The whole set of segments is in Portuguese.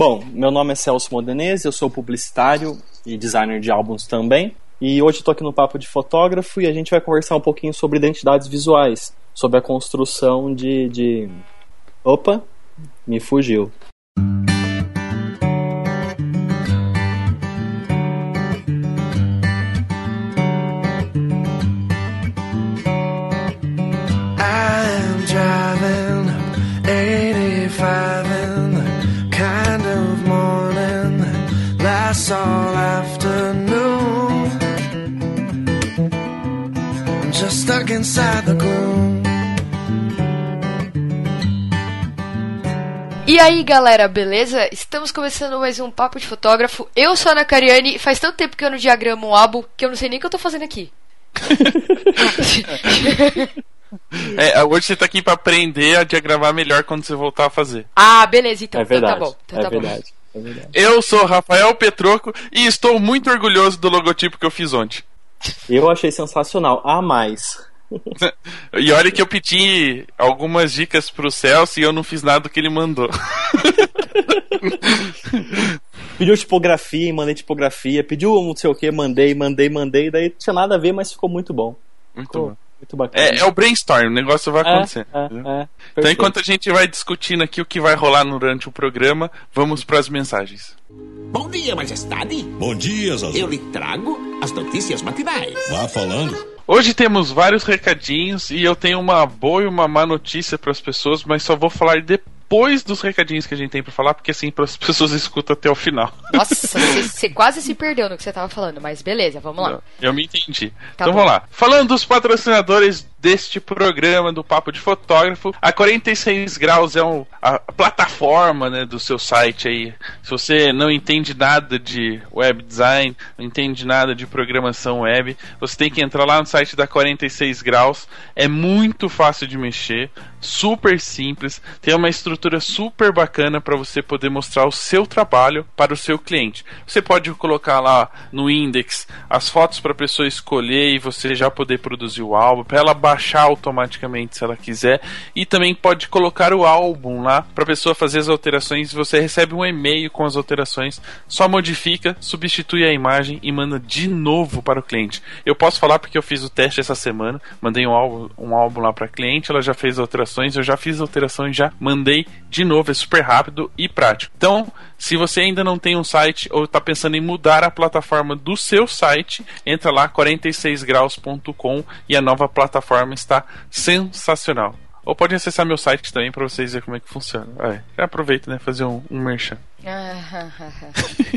Bom, meu nome é Celso Modenese, eu sou publicitário e designer de álbuns também. E hoje estou aqui no Papo de Fotógrafo e a gente vai conversar um pouquinho sobre identidades visuais, sobre a construção de. de... Opa, me fugiu. Aí galera, beleza? Estamos começando mais um Papo de Fotógrafo. Eu sou a Ana Cariani, faz tanto tempo que eu não diagramo um álbum que eu não sei nem o que eu tô fazendo aqui. É, hoje você tá aqui pra aprender a diagramar melhor quando você voltar a fazer. ah, beleza, então. É verdade. Então tá bom. Então é tá bom. verdade. É verdade. Eu sou Rafael Petroco e estou muito orgulhoso do logotipo que eu fiz ontem. Eu achei sensacional. A mais. E olha que eu pedi algumas dicas pro Celso e eu não fiz nada do que ele mandou. Pediu tipografia e mandei tipografia. Pediu não sei o que, mandei, mandei, mandei. Daí tinha nada a ver, mas ficou muito bom. Muito Ficou bom. muito bacana. É, é o brainstorm, o negócio vai acontecer. É, entendeu? é, é. Então, enquanto a gente vai discutindo aqui o que vai rolar durante o programa, vamos para as mensagens. Bom dia, majestade. Bom dia, Zazu. Eu lhe trago as notícias matinais. Vá falando. Hoje temos vários recadinhos e eu tenho uma boa e uma má notícia para as pessoas, mas só vou falar depois dos recadinhos que a gente tem para falar, porque assim as pessoas escutam até o final. Nossa, você você quase se perdeu no que você tava falando, mas beleza, vamos lá. Não, eu me entendi. Tá então bom. vamos lá. Falando dos patrocinadores deste programa do Papo de Fotógrafo, a 46 Graus é um- a plataforma né, do seu site aí. Se você não entende nada de web design, não entende nada de programação web, você tem que entrar lá no site da 46 Graus. É muito fácil de mexer, super simples, tem uma estrutura super bacana para você poder mostrar o seu trabalho para o seu cliente. Você pode colocar lá no index as fotos para a pessoa escolher e você já poder produzir o álbum, para ela baixar automaticamente se ela quiser, e também pode colocar o álbum lá para a pessoa fazer as alterações. Você recebe um e-mail com as alterações, só modifica, substitui a imagem e manda de novo para o cliente. Eu posso falar porque eu fiz o teste essa semana, mandei um álbum, um álbum lá para a cliente, ela já fez alterações, eu já fiz alterações, já mandei de novo, é super rápido e prático. Então, se você ainda não tem um site ou está pensando em mudar a plataforma do seu site, entra lá 46graus.com e a nova plataforma está sensacional. Ou pode acessar meu site também para vocês verem como é que funciona. Ah, é. Aproveita, né? Fazer um, um merchan.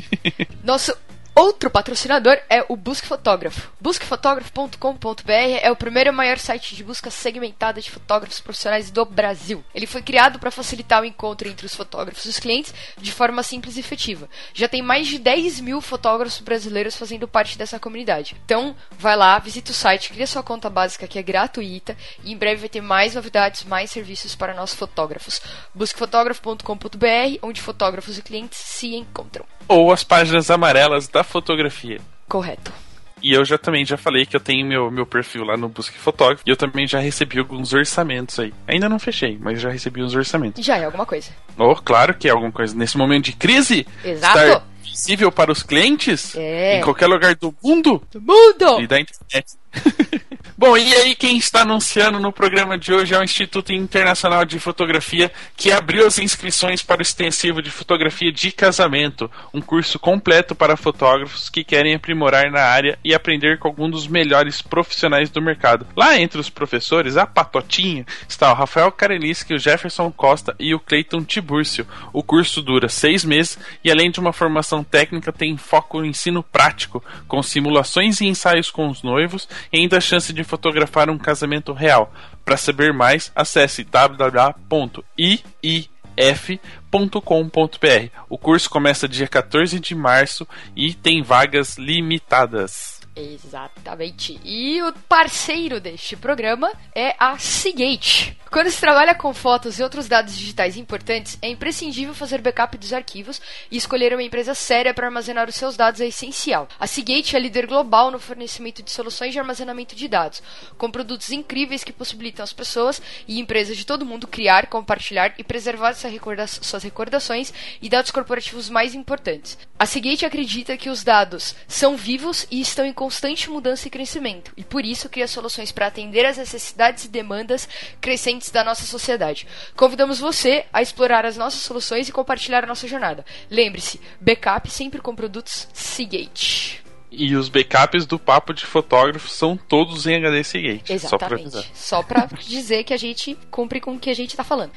Nosso outro patrocinador é o Busque Fotógrafo. Busquefotógrafo.com.br é o primeiro e maior site de busca segmentada de fotógrafos profissionais do Brasil. Ele foi criado para facilitar o encontro entre os fotógrafos e os clientes de forma simples e efetiva. Já tem mais de 10 mil fotógrafos brasileiros fazendo parte dessa comunidade. Então, vai lá, visita o site, cria sua conta básica que é gratuita e em breve vai ter mais novidades, mais serviços para nós fotógrafos. Busquefotógrafo.com.br, onde fotógrafos e clientes se encontram. Ou as páginas amarelas da fotografia. Correto. E eu já também já falei que eu tenho meu, meu perfil lá no Busque Fotógrafo. E eu também já recebi alguns orçamentos aí. Ainda não fechei, mas já recebi uns orçamentos. Já é alguma coisa. Oh, claro que é alguma coisa. Nesse momento de crise, Exato. estar visível para os clientes É. em qualquer lugar do mundo Mundo! e da internet. Bom, e aí quem está anunciando no programa de hoje é o Instituto Internacional de Fotografia, que abriu as inscrições para o extensivo de fotografia de casamento, um curso completo para fotógrafos que querem aprimorar na área e aprender com alguns dos melhores profissionais do mercado. Lá entre os professores, a patotinha, está o Rafael Kareliski, o Jefferson Costa e o Cleiton Tibúrcio. O curso dura seis meses e além de uma formação técnica, tem foco no ensino prático, com simulações e ensaios com os noivos e ainda a chance de fotografar um casamento real. Para saber mais, acesse www.iif.com.br. O curso começa dia 14 de março e tem vagas limitadas. Exatamente. E o parceiro deste programa é a Seagate. Quando se trabalha com fotos e outros dados digitais importantes, é imprescindível fazer backup dos arquivos e escolher uma empresa séria para armazenar os seus dados é essencial. A Seagate é líder global no fornecimento de soluções de armazenamento de dados, com produtos incríveis que possibilitam as pessoas e empresas de todo mundo criar, compartilhar e preservar suas recordações e dados corporativos mais importantes. A Seagate acredita que os dados são vivos e estão em constante mudança e crescimento, e por isso cria soluções para atender às necessidades e demandas crescentes da nossa sociedade. Convidamos você a explorar as nossas soluções e compartilhar a nossa jornada. Lembre-se, backup sempre com produtos Seagate. E os backups do papo de fotógrafo são todos em HD Seagate. Exatamente. Só pra, dizer que a gente cumpre com o que a gente tá falando.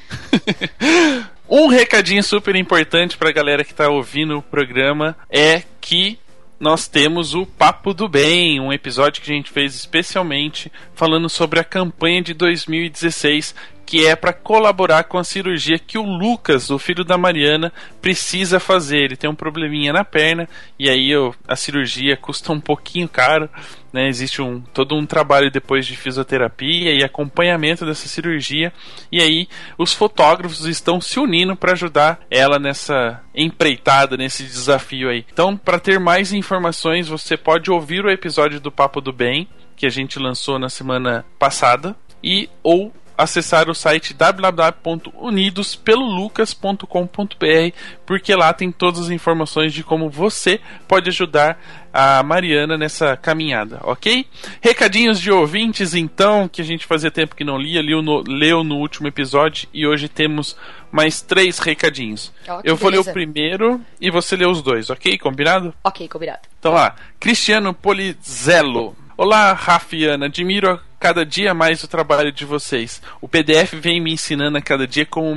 um recadinho super importante pra galera que tá ouvindo o programa é que nós temos o Papo do Bem, um episódio que a gente fez especialmente falando sobre a campanha de 2016 que é para colaborar com a cirurgia que o Lucas, o filho da Mariana, precisa fazer. Ele tem um probleminha na perna e aí a cirurgia custa um pouquinho caro. Né? Existe um, todo um trabalho depois de fisioterapia e acompanhamento dessa cirurgia. E aí os fotógrafos estão se unindo para ajudar ela nessa empreitada, nesse desafio aí. Então, para ter mais informações, você pode ouvir o episódio do Papo do Bem que a gente lançou na semana passada e ou acessar o site www.unidospeloLucas.com.br, porque lá tem todas as informações de como você pode ajudar a Mariana nessa caminhada, ok? Recadinhos de ouvintes, então, que a gente fazia tempo que não lia, leu no, leu no último episódio e hoje temos mais três recadinhos. Oh, Eu vou beleza. ler o primeiro e você lê os dois, ok? Combinado? Ok, combinado. Então lá, Cristiano Polizelo. Olá, Rafiana, admiro cada dia mais o trabalho de vocês. O PDF vem me ensinando a cada dia como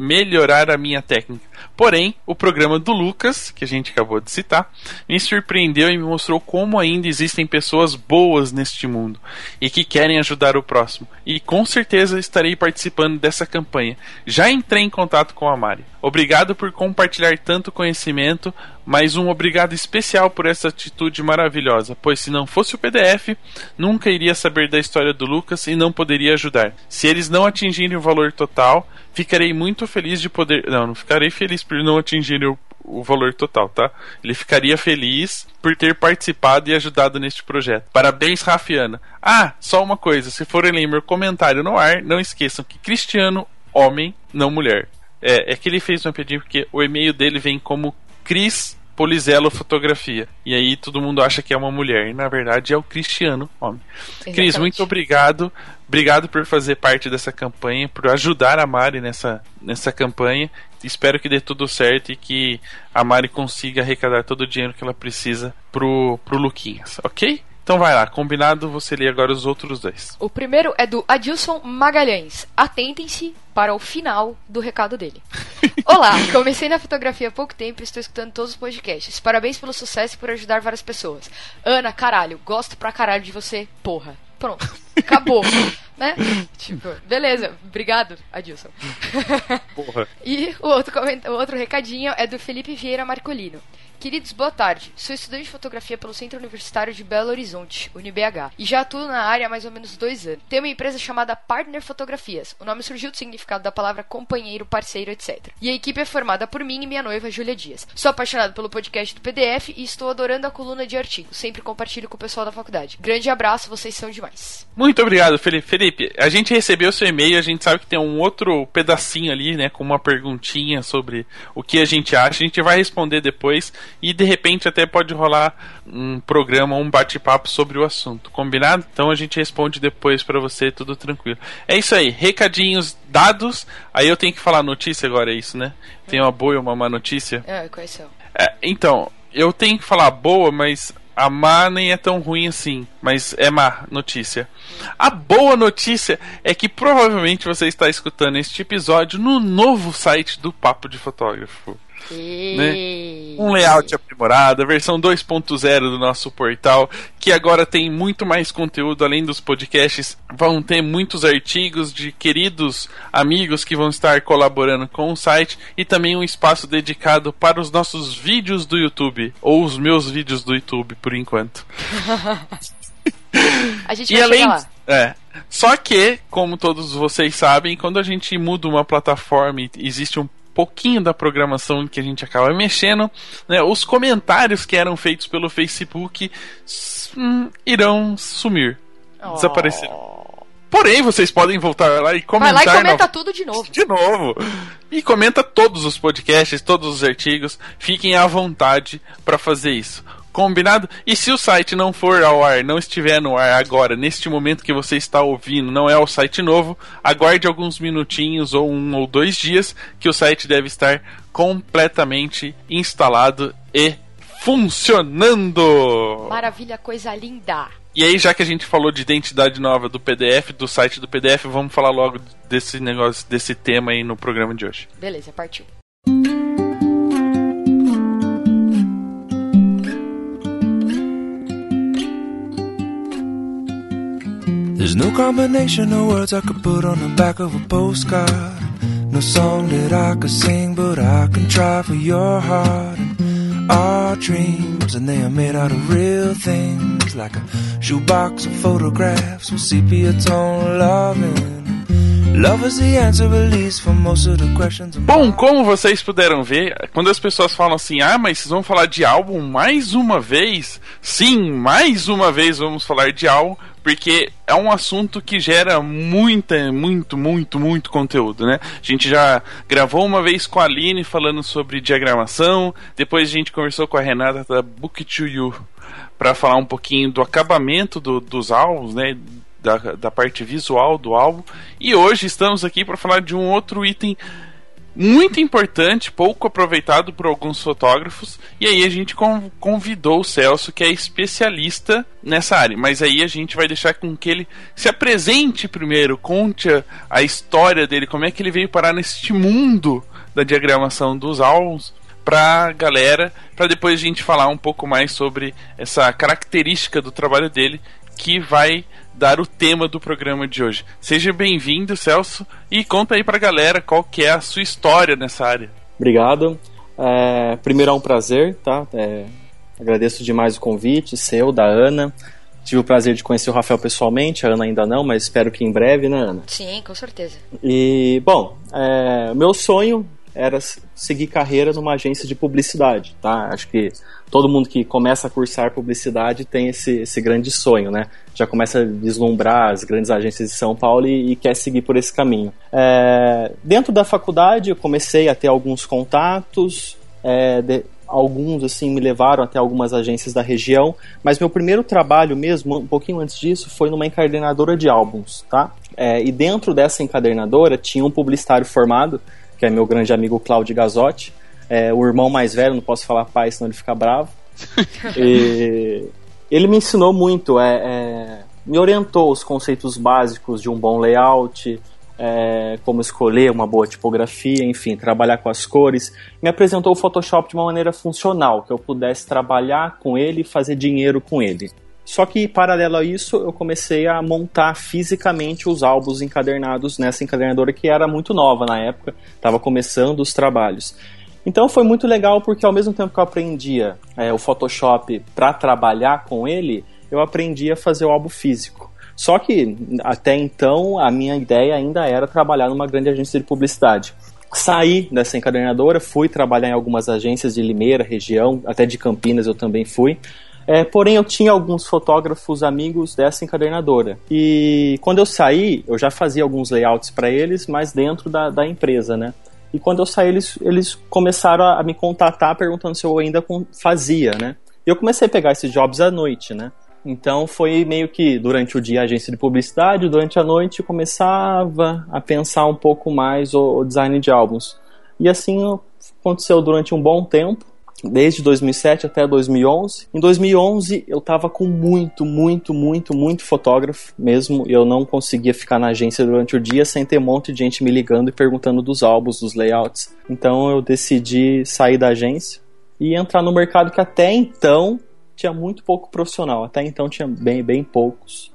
melhorar a minha técnica. Porém, o programa do Lucas, que a gente acabou de citar, me surpreendeu e me mostrou como ainda existem pessoas boas neste mundo e que querem ajudar o próximo. E com certeza estarei participando dessa campanha. Já entrei em contato com a Mari. Obrigado por compartilhar tanto conhecimento, mas um obrigado especial por essa atitude maravilhosa, pois se não fosse o PDF, nunca iria saber da história do Lucas e não poderia ajudar. Se eles não atingirem o valor total, ficarei muito feliz de poder. Não, não ficarei feliz por não atingirem o, o valor total, tá? Ele ficaria feliz por ter participado e ajudado neste projeto. Parabéns, Rafiana. Ah, só uma coisa: se forem ler meu comentário no ar, não esqueçam que Cristiano, homem, não mulher. É, é que ele fez uma pedinha porque o e-mail dele vem como Cris Polizelo Fotografia. E aí todo mundo acha que é uma mulher. E na verdade é o Cristiano, homem. Cris, Exatamente. muito obrigado. Obrigado por fazer parte dessa campanha, por ajudar a Mari nessa, nessa campanha. Espero que dê tudo certo e que a Mari consiga arrecadar todo o dinheiro que ela precisa pro, pro Luquinhas, ok? Então vai lá, combinado, você lê agora os outros dois. O primeiro é do Adilson Magalhães. Atentem-se para o final do recado dele. Olá, comecei na fotografia há pouco tempo e estou escutando todos os podcasts. Parabéns pelo sucesso e por ajudar várias pessoas. Ana, caralho, gosto pra caralho de você, porra. Pronto, acabou. né? Tipo, beleza, obrigado, Adilson. Porra. E o outro, o outro recadinho é do Felipe Vieira Marcolino. Queridos, boa tarde. Sou estudante de fotografia pelo Centro Universitário de Belo Horizonte, UniBH, e já atuo na área há mais ou menos dois anos. Tenho uma empresa chamada Partner Fotografias. O nome surgiu do significado da palavra companheiro, parceiro, etc. E a equipe é formada por mim e minha noiva, Júlia Dias. Sou apaixonado pelo podcast do PDF e estou adorando a coluna de artigos. Sempre compartilho com o pessoal da faculdade. Grande abraço, vocês são demais. Muito obrigado, Felipe. Felipe, a gente recebeu seu e-mail, a gente sabe que tem um outro pedacinho ali, né, com uma perguntinha sobre o que a gente acha. A gente vai responder depois e de repente até pode rolar um programa, um bate-papo sobre o assunto. Combinado? Então a gente responde depois pra você, tudo tranquilo. É isso aí, recadinhos dados. Aí eu tenho que falar notícia agora, é isso, né? Tem uma boa e uma má notícia. Ah, quais são? É, então, eu tenho que falar boa, mas a má nem é tão ruim assim. mas é má notícia. A boa notícia é que provavelmente você está escutando este episódio no novo site do Papo de Fotógrafo. Né? Um layout aprimorado, a versão 2.0 do nosso portal, que agora tem muito mais conteúdo além dos podcasts. Vão ter muitos artigos de queridos amigos que vão estar colaborando com o site e também um espaço dedicado para os nossos vídeos do YouTube, ou os meus vídeos do YouTube, por enquanto. a gente vai e além, lá. É. Só que, como todos vocês sabem, quando a gente muda uma plataforma e existe um pouquinho da programação que a gente acaba mexendo, né, os comentários que eram feitos pelo Facebook hum, irão sumir, oh. desaparecer. Porém, vocês podem voltar lá e comentar. Vai lá e comenta no... tudo de novo. De novo. E comenta todos os podcasts, todos os artigos. Fiquem à vontade para fazer isso. Combinado? E se o site não for ao ar, não estiver no ar agora, neste momento que você está ouvindo, não é o site novo, aguarde alguns minutinhos ou um ou dois dias que o site deve estar completamente instalado e funcionando. Maravilha, coisa linda. E aí, já que a gente falou de identidade nova do PDF, do site do PDF, vamos falar logo desse negócio, desse tema aí no programa de hoje. Beleza, partiu. There's no combination of words I could put on the back of a postcard. No song that I could sing, but I can try for your heart. And our dreams, and they are made out of real things, like a shoebox of photographs with sepia tone loving. Bom, como vocês puderam ver, quando as pessoas falam assim, ah, mas vocês vão falar de álbum mais uma vez? Sim, mais uma vez vamos falar de álbum, porque é um assunto que gera muita, muito, muito, muito conteúdo, né? A gente já gravou uma vez com a Aline falando sobre diagramação, depois a gente conversou com a Renata da Book to You para falar um pouquinho do acabamento do, dos álbuns, né? Da, da parte visual do álbum. E hoje estamos aqui para falar de um outro item muito importante, pouco aproveitado por alguns fotógrafos. E aí a gente convidou o Celso, que é especialista nessa área. Mas aí a gente vai deixar com que ele se apresente primeiro, conte a, história dele, como é que ele veio parar neste mundo da diagramação dos álbuns pra galera, para depois a gente falar um pouco mais sobre essa característica do trabalho dele que vai dar o tema do programa de hoje. Seja bem-vindo, Celso, e conta aí pra galera qual que é a sua história nessa área. Obrigado. É, primeiro é um prazer, tá? É, agradeço demais o convite, seu, da Ana. Tive o prazer de conhecer o Rafael pessoalmente, a Ana ainda não, mas espero que em breve, né, Ana? Sim, com certeza. E, bom, é, meu sonho era seguir carreira numa agência de publicidade, tá? Acho que todo mundo que começa a cursar publicidade tem esse, esse grande sonho, né? Já começa a vislumbrar as grandes agências de São Paulo e, e quer seguir por esse caminho. É, dentro da faculdade, eu comecei a ter alguns contatos, é, de, alguns assim me levaram até algumas agências da região, mas meu primeiro trabalho mesmo, um pouquinho antes disso, foi numa encadernadora de álbuns, tá? É, e dentro dessa encadernadora tinha um publicitário formado que é meu grande amigo Claudio Gazotti. É, o irmão mais velho, não posso falar pai, senão ele fica bravo. e ele me ensinou muito, é, é, me orientou os conceitos básicos de um bom layout, é, como escolher uma boa tipografia, enfim, trabalhar com as cores. Me apresentou o Photoshop de uma maneira funcional, que eu pudesse trabalhar com ele e fazer dinheiro com ele. Só que, paralelo a isso, eu comecei a montar fisicamente os álbuns encadernados nessa encadernadora que era muito nova na época, estava começando os trabalhos. Então foi muito legal porque ao mesmo tempo que eu aprendia é, o Photoshop para trabalhar com ele, eu aprendi a fazer o álbum físico. Só que até então a minha ideia ainda era trabalhar numa grande agência de publicidade. Saí dessa encadernadora, fui trabalhar em algumas agências de Limeira, região, até de Campinas eu também fui. É, porém, eu tinha alguns fotógrafos amigos dessa encadernadora. E quando eu saí, eu já fazia alguns layouts para eles, mas dentro da, da empresa, né? E quando eu saí, eles, eles começaram a, me contatar perguntando se eu ainda fazia, né? E eu comecei a pegar esses jobs à noite, né? Então foi meio que durante o dia agência de publicidade, durante a noite começava a pensar um pouco mais o, o design de álbuns. E assim aconteceu durante um bom tempo desde 2007 até 2011. Em 2011 eu tava com muito, muito, muito, muito fotógrafo mesmo. Eu não conseguia ficar na agência durante o dia sem ter um monte de gente me ligando e perguntando dos álbuns, dos layouts. Então eu decidi sair da agência e entrar no mercado que até então tinha muito pouco profissional. Até então tinha bem, bem poucos.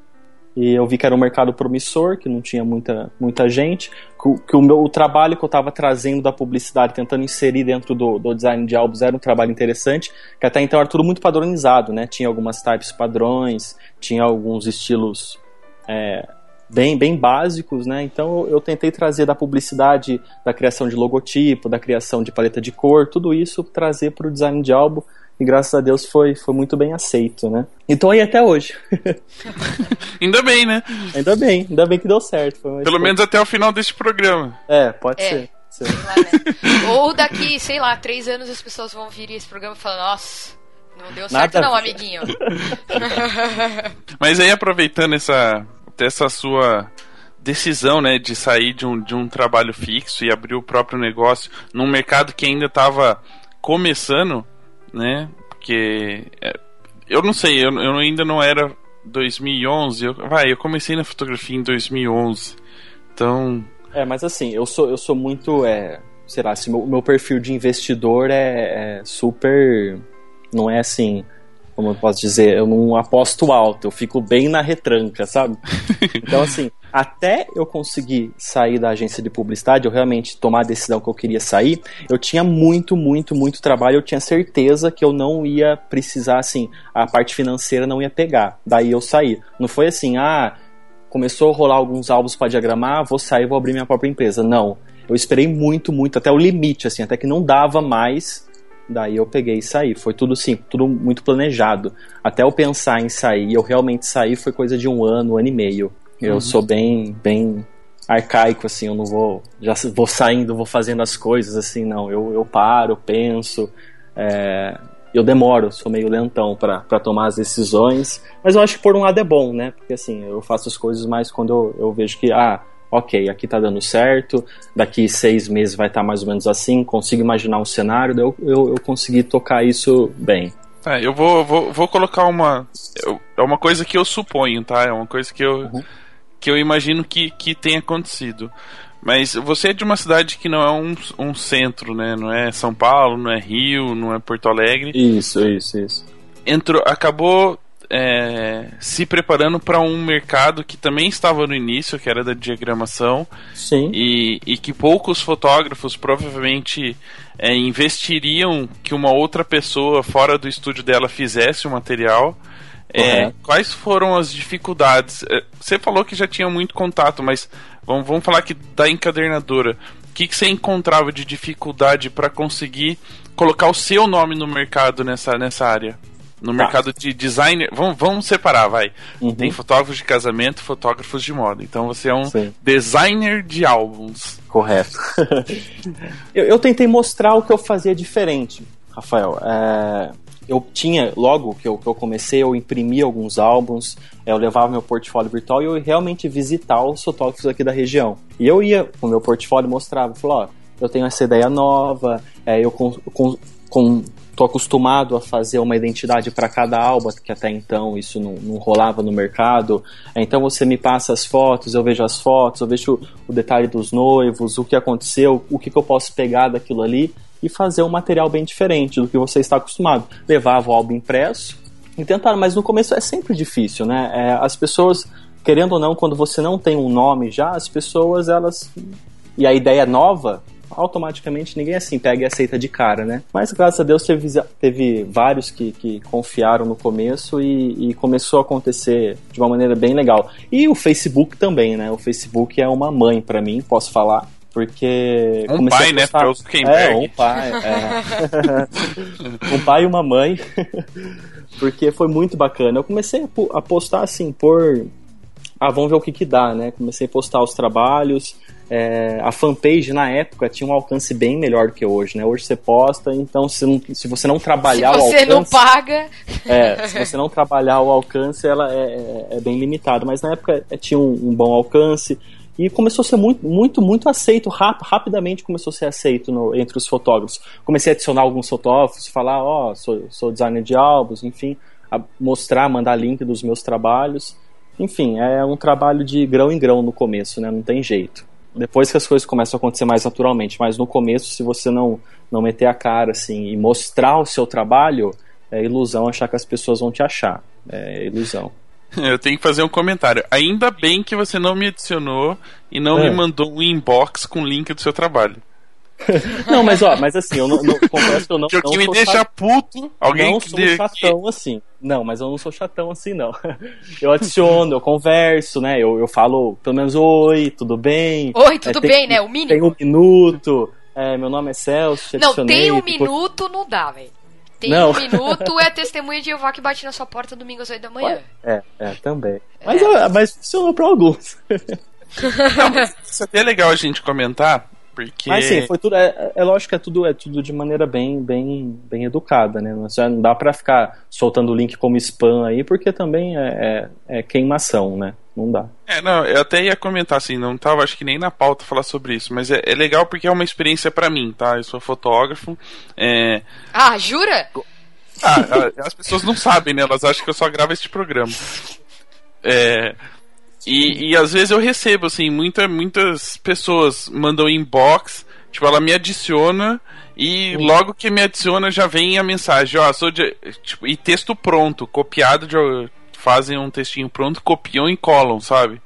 E eu vi que era um mercado promissor, que não tinha muita, muita gente, que, que o, meu, o trabalho que eu estava trazendo da publicidade, tentando inserir dentro do, do design de álbuns, era um trabalho interessante, que até então era tudo muito padronizado, né? Tinha algumas types padrões, tinha alguns estilos é, bem, bem básicos, né? Então eu, tentei trazer da publicidade, da criação de logotipo, da criação de paleta de cor, tudo isso trazer para o design de álbum e graças a Deus foi, foi muito bem aceito, né? Então aí até hoje. ainda bem, né? Ainda bem, ainda bem que deu certo. Pelo menos até o final desse programa. É, pode é. ser. Lá, né? Ou daqui, sei lá, três anos as pessoas vão vir esse programa e falar, nossa, não deu certo Nada não, amiguinho. Mas aí aproveitando essa, essa sua decisão, né, de sair de um, de um trabalho fixo e abrir o próprio negócio num mercado que ainda estava começando, né? Porque é, eu não sei, eu, eu ainda não era 2011. Eu, vai, eu comecei na fotografia em 2011. Então. É, mas assim, eu sou, eu sou muito. É, sei lá, assim, meu, meu perfil de investidor é, é super. Não é assim como eu posso dizer, eu não aposto alto, eu fico bem na retranca, sabe? Então, assim, até eu conseguir sair da agência de publicidade, eu realmente tomar a decisão que eu queria sair, eu tinha muito, muito, muito trabalho, eu tinha certeza que eu não ia precisar, assim, a parte financeira não ia pegar. Daí eu saí. Não foi assim, ah, começou a rolar alguns álbuns para diagramar, vou sair, vou abrir minha própria empresa. Não. Eu esperei muito, muito, até o limite, assim, até que não dava mais Daí eu peguei e saí. Foi tudo sim, tudo muito planejado. Até eu pensar em sair, eu realmente sair foi coisa de um ano, um ano e meio. Eu uhum. sou bem, bem arcaico, assim, eu não vou. Já vou saindo, vou fazendo as coisas, assim, não. Eu, eu paro, penso. É, eu demoro, sou meio lentão para tomar as decisões. Mas eu acho que por um lado é bom, né? Porque assim, eu faço as coisas mais quando eu, eu vejo que, ah, ok, aqui tá dando certo, daqui seis meses vai estar tá mais ou menos assim, consigo imaginar um cenário, eu, eu, eu consegui tocar isso bem. É, eu vou, vou, vou colocar uma. É uma coisa que eu suponho, tá? É uma coisa que eu, uhum. Que eu imagino que, que tenha acontecido. Mas você é de uma cidade que não é um, um centro, né? Não é São Paulo, não é Rio, não é Porto Alegre. Isso, isso, isso. Entrou, acabou é, se preparando para um mercado que também estava no início, que era da diagramação, Sim. E, e que poucos fotógrafos provavelmente é, investiriam que uma outra pessoa fora do estúdio dela fizesse o material. É, quais foram as dificuldades? É, você falou que já tinha muito contato, mas vamos, vamos falar aqui da encadernadora. O que, que você encontrava de dificuldade para conseguir colocar o seu nome no mercado nessa, nessa área? no tá. mercado de designer. Vamos, vamos separar, vai. Uhum. Tem fotógrafos de casamento fotógrafos de moda. Então você é um Sim. designer de álbuns. Correto. eu, eu, tentei mostrar o que eu fazia diferente, Rafael. É, eu tinha, logo que eu, que eu comecei, eu imprimi alguns álbuns, eu levava meu portfólio virtual e eu realmente visitar os fotógrafos aqui da região. E eu ia com meu portfólio mostrava, falava, ó, eu tenho essa ideia nova, é, eu com, com, com tô acostumado a fazer uma identidade para cada álbum, que até então isso não, não, rolava no mercado. Então você me passa as fotos, eu vejo as fotos, eu vejo o, o detalhe dos noivos, o que aconteceu, o que, que eu posso pegar daquilo ali e fazer um material bem diferente do que você está acostumado. Levava o álbum impresso e tentar, mas no começo é sempre difícil, né? É, as pessoas, querendo ou não, quando você não tem um nome já, as pessoas elas e a ideia nova automaticamente ninguém assim pega e aceita de cara, né? Mas graças a Deus teve, teve vários que, que confiaram no começo e, e, começou a acontecer de uma maneira bem legal. E o Facebook também, né? O Facebook é uma mãe para mim, posso falar. Porque. Um pai, né? Pra é, um pai. É. um pai e uma mãe. porque foi muito bacana. Eu comecei a postar assim, por. Ah, vamos ver o que que dá, né? Comecei a postar os trabalhos é, a fanpage na época tinha um alcance bem melhor do que hoje, né? Hoje você posta, então se, não, se você não trabalhar se o alcance. Se você não paga. É, se você não trabalhar o alcance, ela é, é, é bem limitado. Mas na época é, tinha um, um, bom alcance. E começou a ser muito, muito, muito aceito, rap, rapidamente começou a ser aceito no, entre os fotógrafos. Comecei a adicionar alguns fotógrafos, falar, ó, oh, sou, sou designer de álbuns, enfim, mostrar, mandar link dos meus trabalhos. Enfim, é um trabalho de grão em grão no começo, né? Não tem jeito. Depois que as coisas começam a acontecer mais naturalmente, mas no começo, se você não, não meter a cara assim e mostrar o seu trabalho, é ilusão achar que as pessoas vão te achar. É ilusão. Eu tenho que fazer um comentário. Ainda bem que você não me adicionou e não é. me mandou um inbox com o link do seu trabalho. não, mas ó, mas assim, eu não, não confesso que eu não. Que o que me deixa chat... puto, alguém não que sou de... chatão assim. Não, mas eu não sou chatão assim, não. Eu adiciono, eu converso, né? Eu, eu falo pelo menos oi, tudo bem? Oi, tudo é, tem, bem, né? O mínimo. Tem um minuto. É, meu nome é Celso. Não, tem um depois... minuto, não dá, velho. Tem não. um minuto é testemunha de Jeová que bate na sua porta domingo às 8 da manhã. É, é, também. Mas, é. mas funcionou pra alguns. Não, isso até é legal a gente comentar, porque... Mas sim, foi tudo. É, é lógico que é tudo, é tudo de maneira bem, bem, bem educada, né? Não dá pra ficar soltando o link como spam aí, porque também é, é, é, queimação, né? Não dá. É, não, eu até ia comentar assim, não tava acho que nem na pauta falar sobre isso, mas é, é legal porque é uma experiência para mim, tá? Eu sou fotógrafo. É... Ah, jura? Ah, as pessoas não sabem, né? Elas acham que eu só gravo este programa. É. E, e às vezes eu recebo, assim, muita, muitas pessoas mandam inbox, tipo, ela me adiciona e uhum. logo que me adiciona já vem a mensagem, ó, sou de. Tipo, e texto pronto, copiado de. Fazem um textinho pronto, copiam e colam, sabe?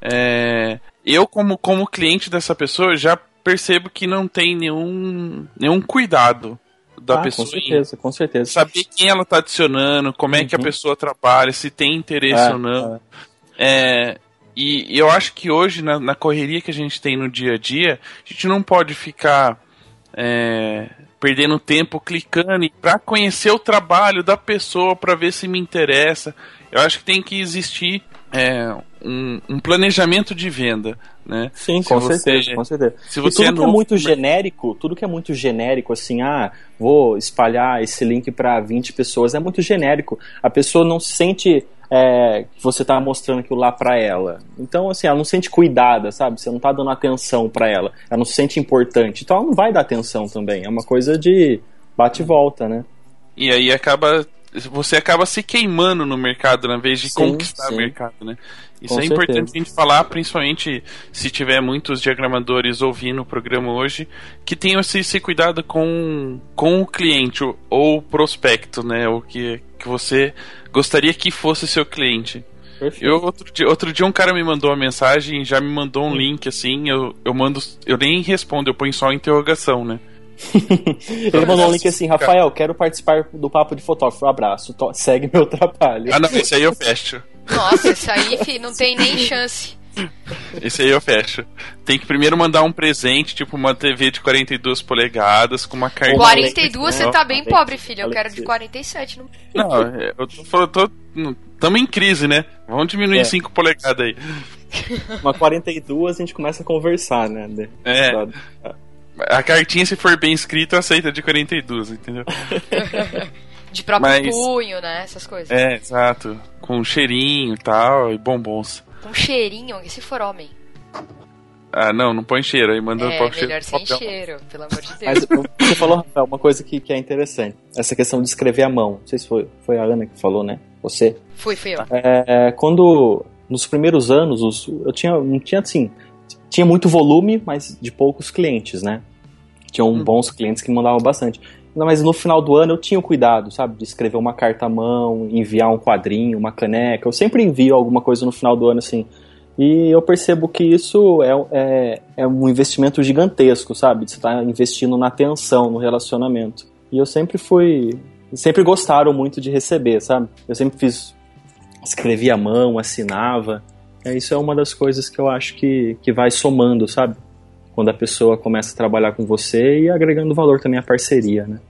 É, eu, como, como cliente dessa pessoa, já percebo que não tem nenhum, nenhum cuidado da ah, pessoa. Com certeza, com certeza. Saber quem ela tá adicionando, como é que a uhum. pessoa trabalha, se tem interesse é, ou não. É. É, e eu acho que hoje, na, na, correria que a gente tem no dia a dia, a gente não pode ficar é, perdendo tempo clicando para conhecer o trabalho da pessoa, para ver se me interessa. Eu acho que tem que existir é, um, um, planejamento de venda, né? Sim, se com você, certeza, com certeza. Se você e tudo é que é muito genérico, tudo que é muito genérico, assim, ah, vou espalhar esse link para 20 pessoas, é muito genérico. A pessoa não se sente é, que você tá mostrando aquilo lá para ela. Então, assim, ela não se sente cuidada, sabe? Você não tá dando atenção para ela. Ela não se sente importante. Então ela não vai dar atenção também. É uma coisa de bate e volta, né? E aí acaba. Você acaba se queimando no mercado, na vez de sim, conquistar sim. o mercado, né? Isso Com é certeza. importante a gente falar, principalmente se tiver muitos diagramadores ouvindo o programa hoje, que tenham esse, esse cuidado com, com o cliente ou o prospecto, né? O que, que você gostaria que fosse seu cliente. Eu, outro, dia, outro dia um cara me mandou uma mensagem, já me mandou um link assim, eu, eu mando. Eu nem respondo, eu ponho só interrogação, né? Ele mandou um link assim, Rafael, quero participar do papo de fotógrafo. Abraço, segue meu trabalho. Ah não, esse aí eu fecho. Nossa, esse aí, fi, não tem nem chance. Esse aí eu fecho. Tem que primeiro mandar um presente, tipo uma TV de 42 polegadas com uma cartinha. 42 você tá bem pobre, filho. Eu quero de 47. Não, não eu tô falando, tô, tamo em crise, né? Vamos diminuir é. 5 polegadas aí. Uma 42 a gente começa a conversar, né? É. A cartinha, se for bem escrita, aceita de 42, entendeu? de próprio Mas, punho, né? Essas coisas. É, exato. Com cheirinho e tal, e bombons. Com cheirinho, e se for homem? Ah, não, não põe cheiro, aí manda é, cheiro. sem papel. cheiro, pelo amor de Deus. Mas você falou, Rafael, uma coisa que, que é interessante. Essa questão de escrever à mão. Não sei se foi, foi a Ana que falou, né? Você? Fui, fui eu. É, quando, nos primeiros anos, os, eu tinha, não tinha assim, tinha muito volume, mas de poucos clientes, né? Tinham hum. bons clientes que mandavam bastante. Mas no final do ano eu tinha o cuidado, sabe? De escrever uma carta à mão, enviar um quadrinho, uma caneca. Eu sempre envio alguma coisa no final do ano, assim. E eu percebo que isso é, é, é um investimento gigantesco, sabe? Você está investindo na atenção, no relacionamento. E eu sempre fui. Sempre gostaram muito de receber, sabe? Eu sempre fiz. Escrevia à mão, assinava. É, isso é uma das coisas que eu acho que, que vai somando, sabe? quando a pessoa começa a trabalhar com você e agregando valor também à parceria, né?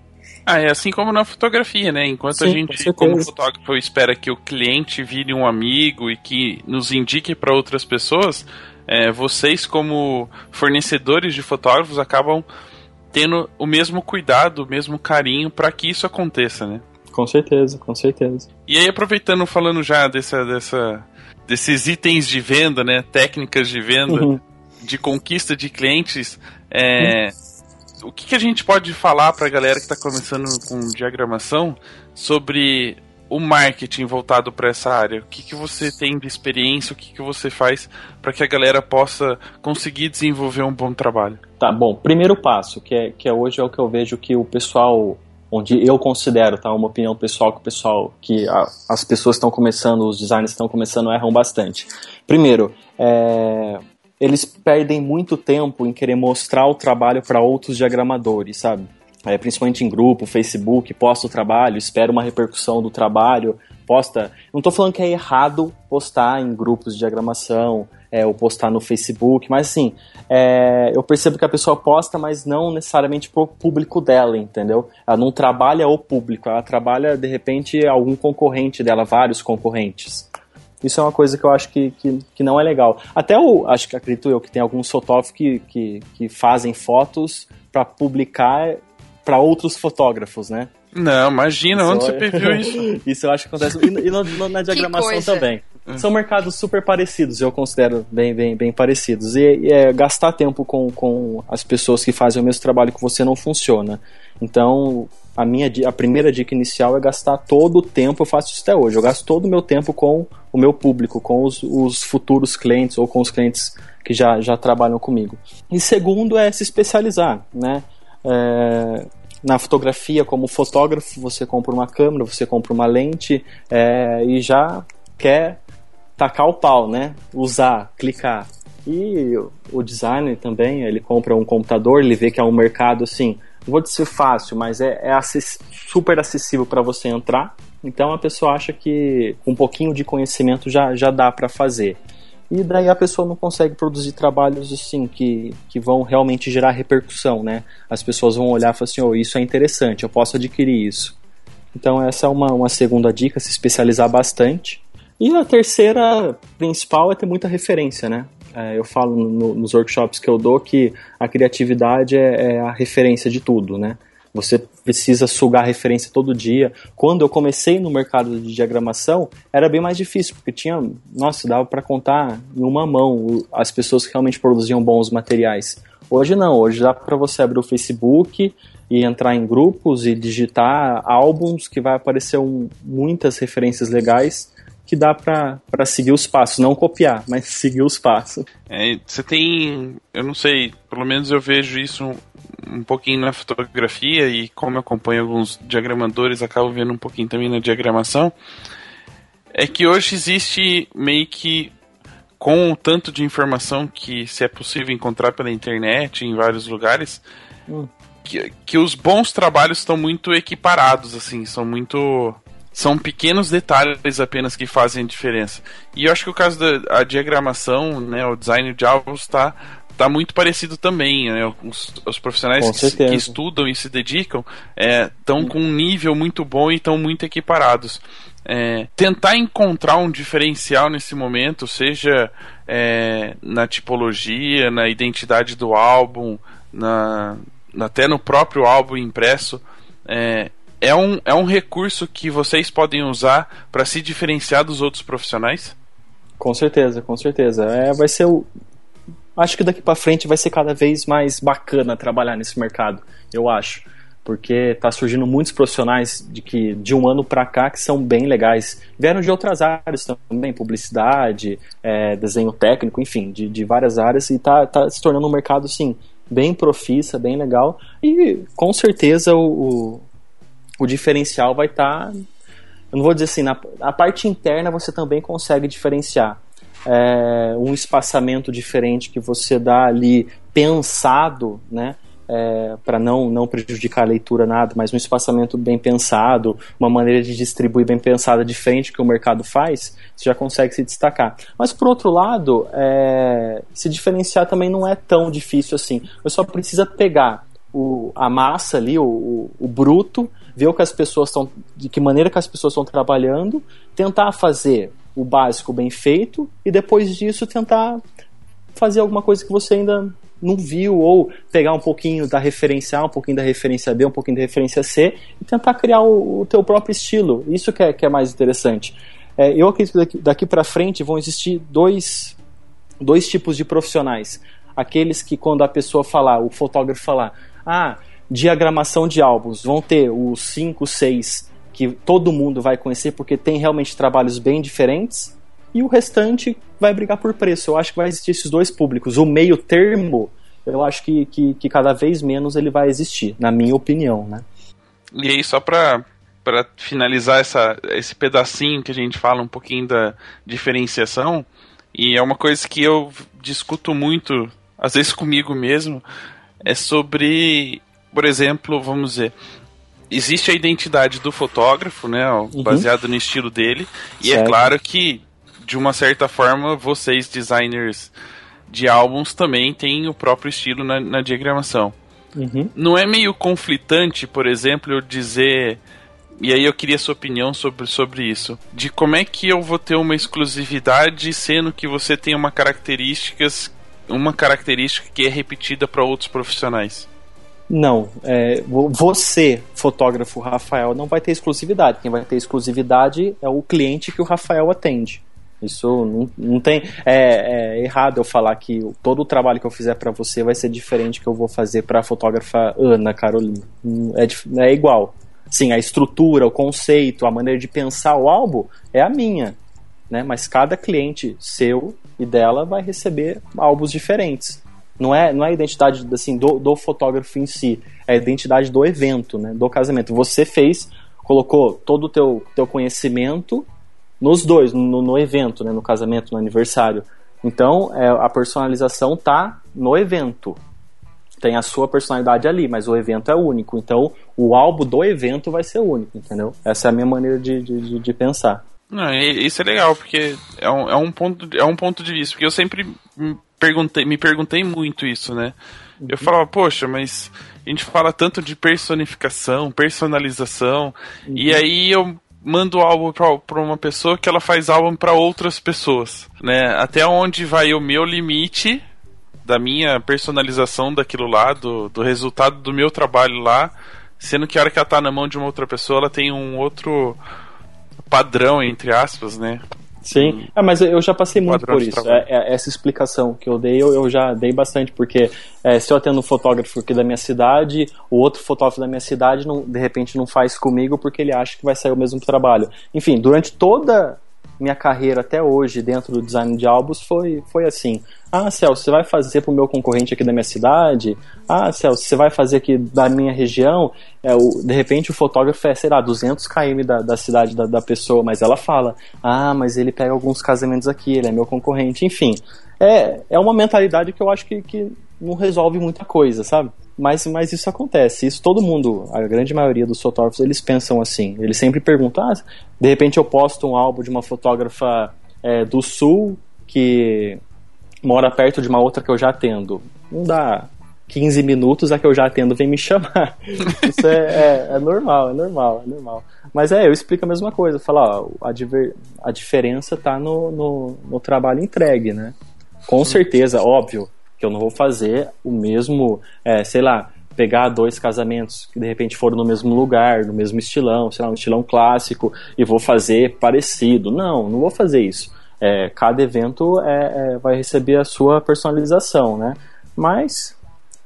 Ah, é assim como na fotografia, né? Enquanto Sim, a gente, como fotógrafo, espera que o cliente vire um amigo e que nos indique para outras pessoas, é, vocês, como fornecedores de fotógrafos, acabam tendo o mesmo cuidado, o mesmo carinho para que isso aconteça, né? Com certeza, com certeza. E aí, aproveitando, falando já dessa, dessa desses itens de venda, né? Técnicas de venda, Uhum. de conquista de clientes. É, o que, que a gente pode falar para a galera que está começando com diagramação sobre o marketing voltado para essa área? O que, que você tem de experiência? O que, que você faz para que a galera possa conseguir desenvolver um bom trabalho? Tá, bom, primeiro passo, que é, que é hoje é o que eu vejo que o pessoal, onde eu considero, tá, uma opinião pessoal que o pessoal, que a- as pessoas estão começando, os designers estão começando, erram bastante. Primeiro, é, eles perdem muito tempo em querer mostrar o trabalho para outros diagramadores, sabe? É, principalmente em grupo, Facebook, posta o trabalho, espera uma repercussão do trabalho, posta. Não tô falando que é errado postar em grupos de diagramação, é, ou postar no Facebook, mas assim, é, eu percebo que a pessoa posta, mas não necessariamente pro público dela, entendeu? Ela não trabalha o público, ela trabalha de repente algum concorrente dela, vários concorrentes. Isso é uma coisa que eu acho que, que, que não é legal. Até o, acho que acredito eu que tem alguns fotógrafos que, que, que fazem fotos para publicar para outros fotógrafos, né? Não, imagina, onde Isso você é- viu isso? Isso eu acho que acontece. E, e no- no- na diagramação também. São mercados super parecidos, eu considero bem, bem, bem parecidos. E, e é, gastar tempo com, com as pessoas que fazem o mesmo trabalho que você não funciona. Então, a minha a primeira dica inicial é gastar todo o tempo, eu faço isso até hoje, eu gasto todo o meu tempo com o meu público, com os, os futuros clientes ou com os clientes que já, já trabalham comigo. E segundo é se especializar, né? É, na fotografia, como fotógrafo, você compra uma câmera, você compra uma lente é, e já quer tacar o pau, né? Usar, clicar. E o- designer também, ele compra um computador, ele vê que é um mercado assim, não vou dizer fácil, mas é, é acess- super acessível para você entrar. Então a pessoa acha que com um pouquinho de conhecimento já, já dá para fazer. E daí a pessoa não consegue produzir trabalhos assim que, que vão realmente gerar repercussão, né? As pessoas vão olhar e falar assim, oh, isso é interessante, eu posso adquirir isso. Então essa é uma, uma segunda dica, se especializar bastante. E a terceira principal é ter muita referência, né? É, eu falo no- nos workshops que eu dou que a criatividade é, é a referência de tudo, né? Você precisa sugar referência todo dia. Quando eu comecei no mercado de diagramação, era bem mais difícil, porque tinha, nossa, dava para contar em uma mão as pessoas que realmente produziam bons materiais. Hoje não, hoje dá para você abrir o Facebook e entrar em grupos e digitar álbuns que vai aparecer um- muitas referências legais que dá para seguir os passos, não copiar, mas seguir os passos. É, você tem, eu não sei, pelo menos eu vejo isso um, pouquinho na fotografia e como eu acompanho alguns diagramadores, acabo vendo um pouquinho também na diagramação. É que hoje existe meio que com o tanto de informação que se é possível encontrar pela internet em vários lugares, Hum. que, que os bons trabalhos estão muito equiparados, assim, são muito. São pequenos detalhes apenas que fazem a diferença. E eu acho que o caso da diagramação, né, o design de álbuns está tá muito parecido também. Né? Os, os profissionais que, que estudam e se dedicam estão com um nível muito bom e estão muito equiparados. É, tentar encontrar um diferencial nesse momento, seja é, na tipologia, na identidade do álbum, na, até no próprio álbum impresso, é, é, um, é um recurso que vocês podem usar para se diferenciar dos outros profissionais? Com certeza, com certeza. É, vai ser o. Acho que daqui para frente vai ser cada vez mais bacana trabalhar nesse mercado, eu acho. Porque tá surgindo muitos profissionais de que de um ano para cá que são bem legais. Vieram de outras áreas também, publicidade, é, desenho técnico, enfim, de, de várias áreas, e tá, tá se tornando um mercado, assim, bem profissa, bem legal. E com certeza o, o diferencial vai estar eu não vou dizer assim, na a parte interna você também consegue diferenciar. É, um espaçamento diferente que você dá ali pensado, né? É, para não, não prejudicar a leitura nada, mas um espaçamento bem pensado, uma maneira de distribuir bem pensada diferente que o mercado faz, você já consegue se destacar. Mas por outro lado, é, se diferenciar também não é tão difícil assim. Você só precisa pegar o, a massa ali, o, o, o bruto, ver o que as pessoas estão, de que maneira que as pessoas estão trabalhando, tentar fazer o básico bem feito e depois disso tentar fazer alguma coisa que você ainda não viu ou pegar um pouquinho da referência A, um pouquinho da referência B, um pouquinho da referência C e tentar criar o, o teu próprio estilo. Isso que é, que é mais interessante. É, eu acredito que daqui, daqui para frente vão existir dois, dois tipos de profissionais. Aqueles que, quando a pessoa falar, o fotógrafo falar, ah, diagramação de álbuns, vão ter os 5, 6 que todo mundo vai conhecer porque tem realmente trabalhos bem diferentes e o restante vai brigar por preço. Eu acho que vai existir esses dois públicos. O meio termo, eu acho que, que, que cada vez menos ele vai existir, na minha opinião, né? E aí, só para para finalizar essa, esse pedacinho que a gente fala um pouquinho da diferenciação, e é uma coisa que eu discuto muito, às vezes comigo mesmo, é sobre, por exemplo, vamos dizer, existe a identidade do fotógrafo, né, Uhum. baseado no estilo dele, e é Certo. claro que de uma certa forma vocês designers de álbuns também têm o próprio estilo na, na diagramação. Uhum. Não é meio conflitante, por exemplo, eu dizer. E aí eu queria sua opinião sobre, sobre isso. De como é que eu vou ter uma exclusividade, sendo que você tem uma características. Uma característica que é repetida para outros profissionais. Não, é, vo- você, fotógrafo Rafael, não vai ter exclusividade. Quem vai ter exclusividade é o cliente que o Rafael atende. Isso não, não tem. É, é errado eu falar que todo o trabalho que eu fizer para você vai ser diferente que eu vou fazer para a fotógrafa Ana Carolina. Hum, É, é igual. Sim, a estrutura, o conceito, a maneira de pensar o álbum é a minha. Né? Mas cada cliente seu e dela vai receber álbuns diferentes. Não é, não é a identidade assim, do, do fotógrafo em si, é a identidade do evento, né? do casamento. Você fez, colocou todo o teu, teu conhecimento nos dois, no, no evento, né? no casamento, no aniversário. Então, é, a personalização tá no evento. Tem a sua personalidade ali, mas o evento é único. Então, o álbum do evento vai ser único, entendeu? Essa é a minha maneira de, de, de- pensar. Não, isso é legal, porque é um, é um, ponto, é um ponto de vista. Porque eu sempre me perguntei, me perguntei muito isso, né? Eu falava, poxa, mas a gente fala tanto de personificação, personalização, e aí eu mando o álbum pra uma pessoa que ela faz álbum pra outras pessoas, né? Até onde vai o meu limite da minha personalização daquilo lá, do, do resultado do meu trabalho lá, sendo que a hora que ela tá na mão de uma outra pessoa, ela tem um outro padrão, entre aspas, né? Sim, ah, mas eu já passei muito por isso. É- é- essa explicação que eu dei, eu, eu já dei bastante, porque é, se eu atendo um fotógrafo aqui da minha cidade, o outro fotógrafo da minha cidade, não, de repente, não faz comigo porque ele acha que vai sair o mesmo trabalho. Enfim, durante toda minha carreira até hoje dentro do design de álbuns foi, foi assim. Ah, Celso, você vai fazer pro meu concorrente aqui da minha cidade? Ah, Celso, você vai fazer aqui da minha região? É, o, de repente o fotógrafo é, sei lá, 200 km da, da cidade da, da pessoa, mas ela fala, ah, mas ele pega alguns casamentos aqui, ele é meu concorrente, enfim. É, é uma mentalidade que eu acho que, que não resolve muita coisa, sabe? Mas, mas isso acontece, isso todo mundo, a grande maioria dos fotógrafos, eles pensam assim. Eles sempre perguntam, ah, de repente eu posto um álbum de uma fotógrafa é, do sul que mora perto de uma outra que eu já atendo. Não dá 15 minutos, a que eu já atendo vem me chamar. Isso é, é, é normal, é normal, é normal. Mas é, eu explico a mesma coisa. Falar, ó, a, diver- a diferença tá no, no, no trabalho entregue, né? Com certeza, óbvio, que eu não vou fazer o mesmo, é, sei lá, pegar dois casamentos que de repente foram no mesmo lugar, no mesmo estilão, sei lá, um estilão clássico, e vou fazer parecido. Não, não vou fazer isso. É, cada evento é, é, vai receber a sua personalização, né? Mas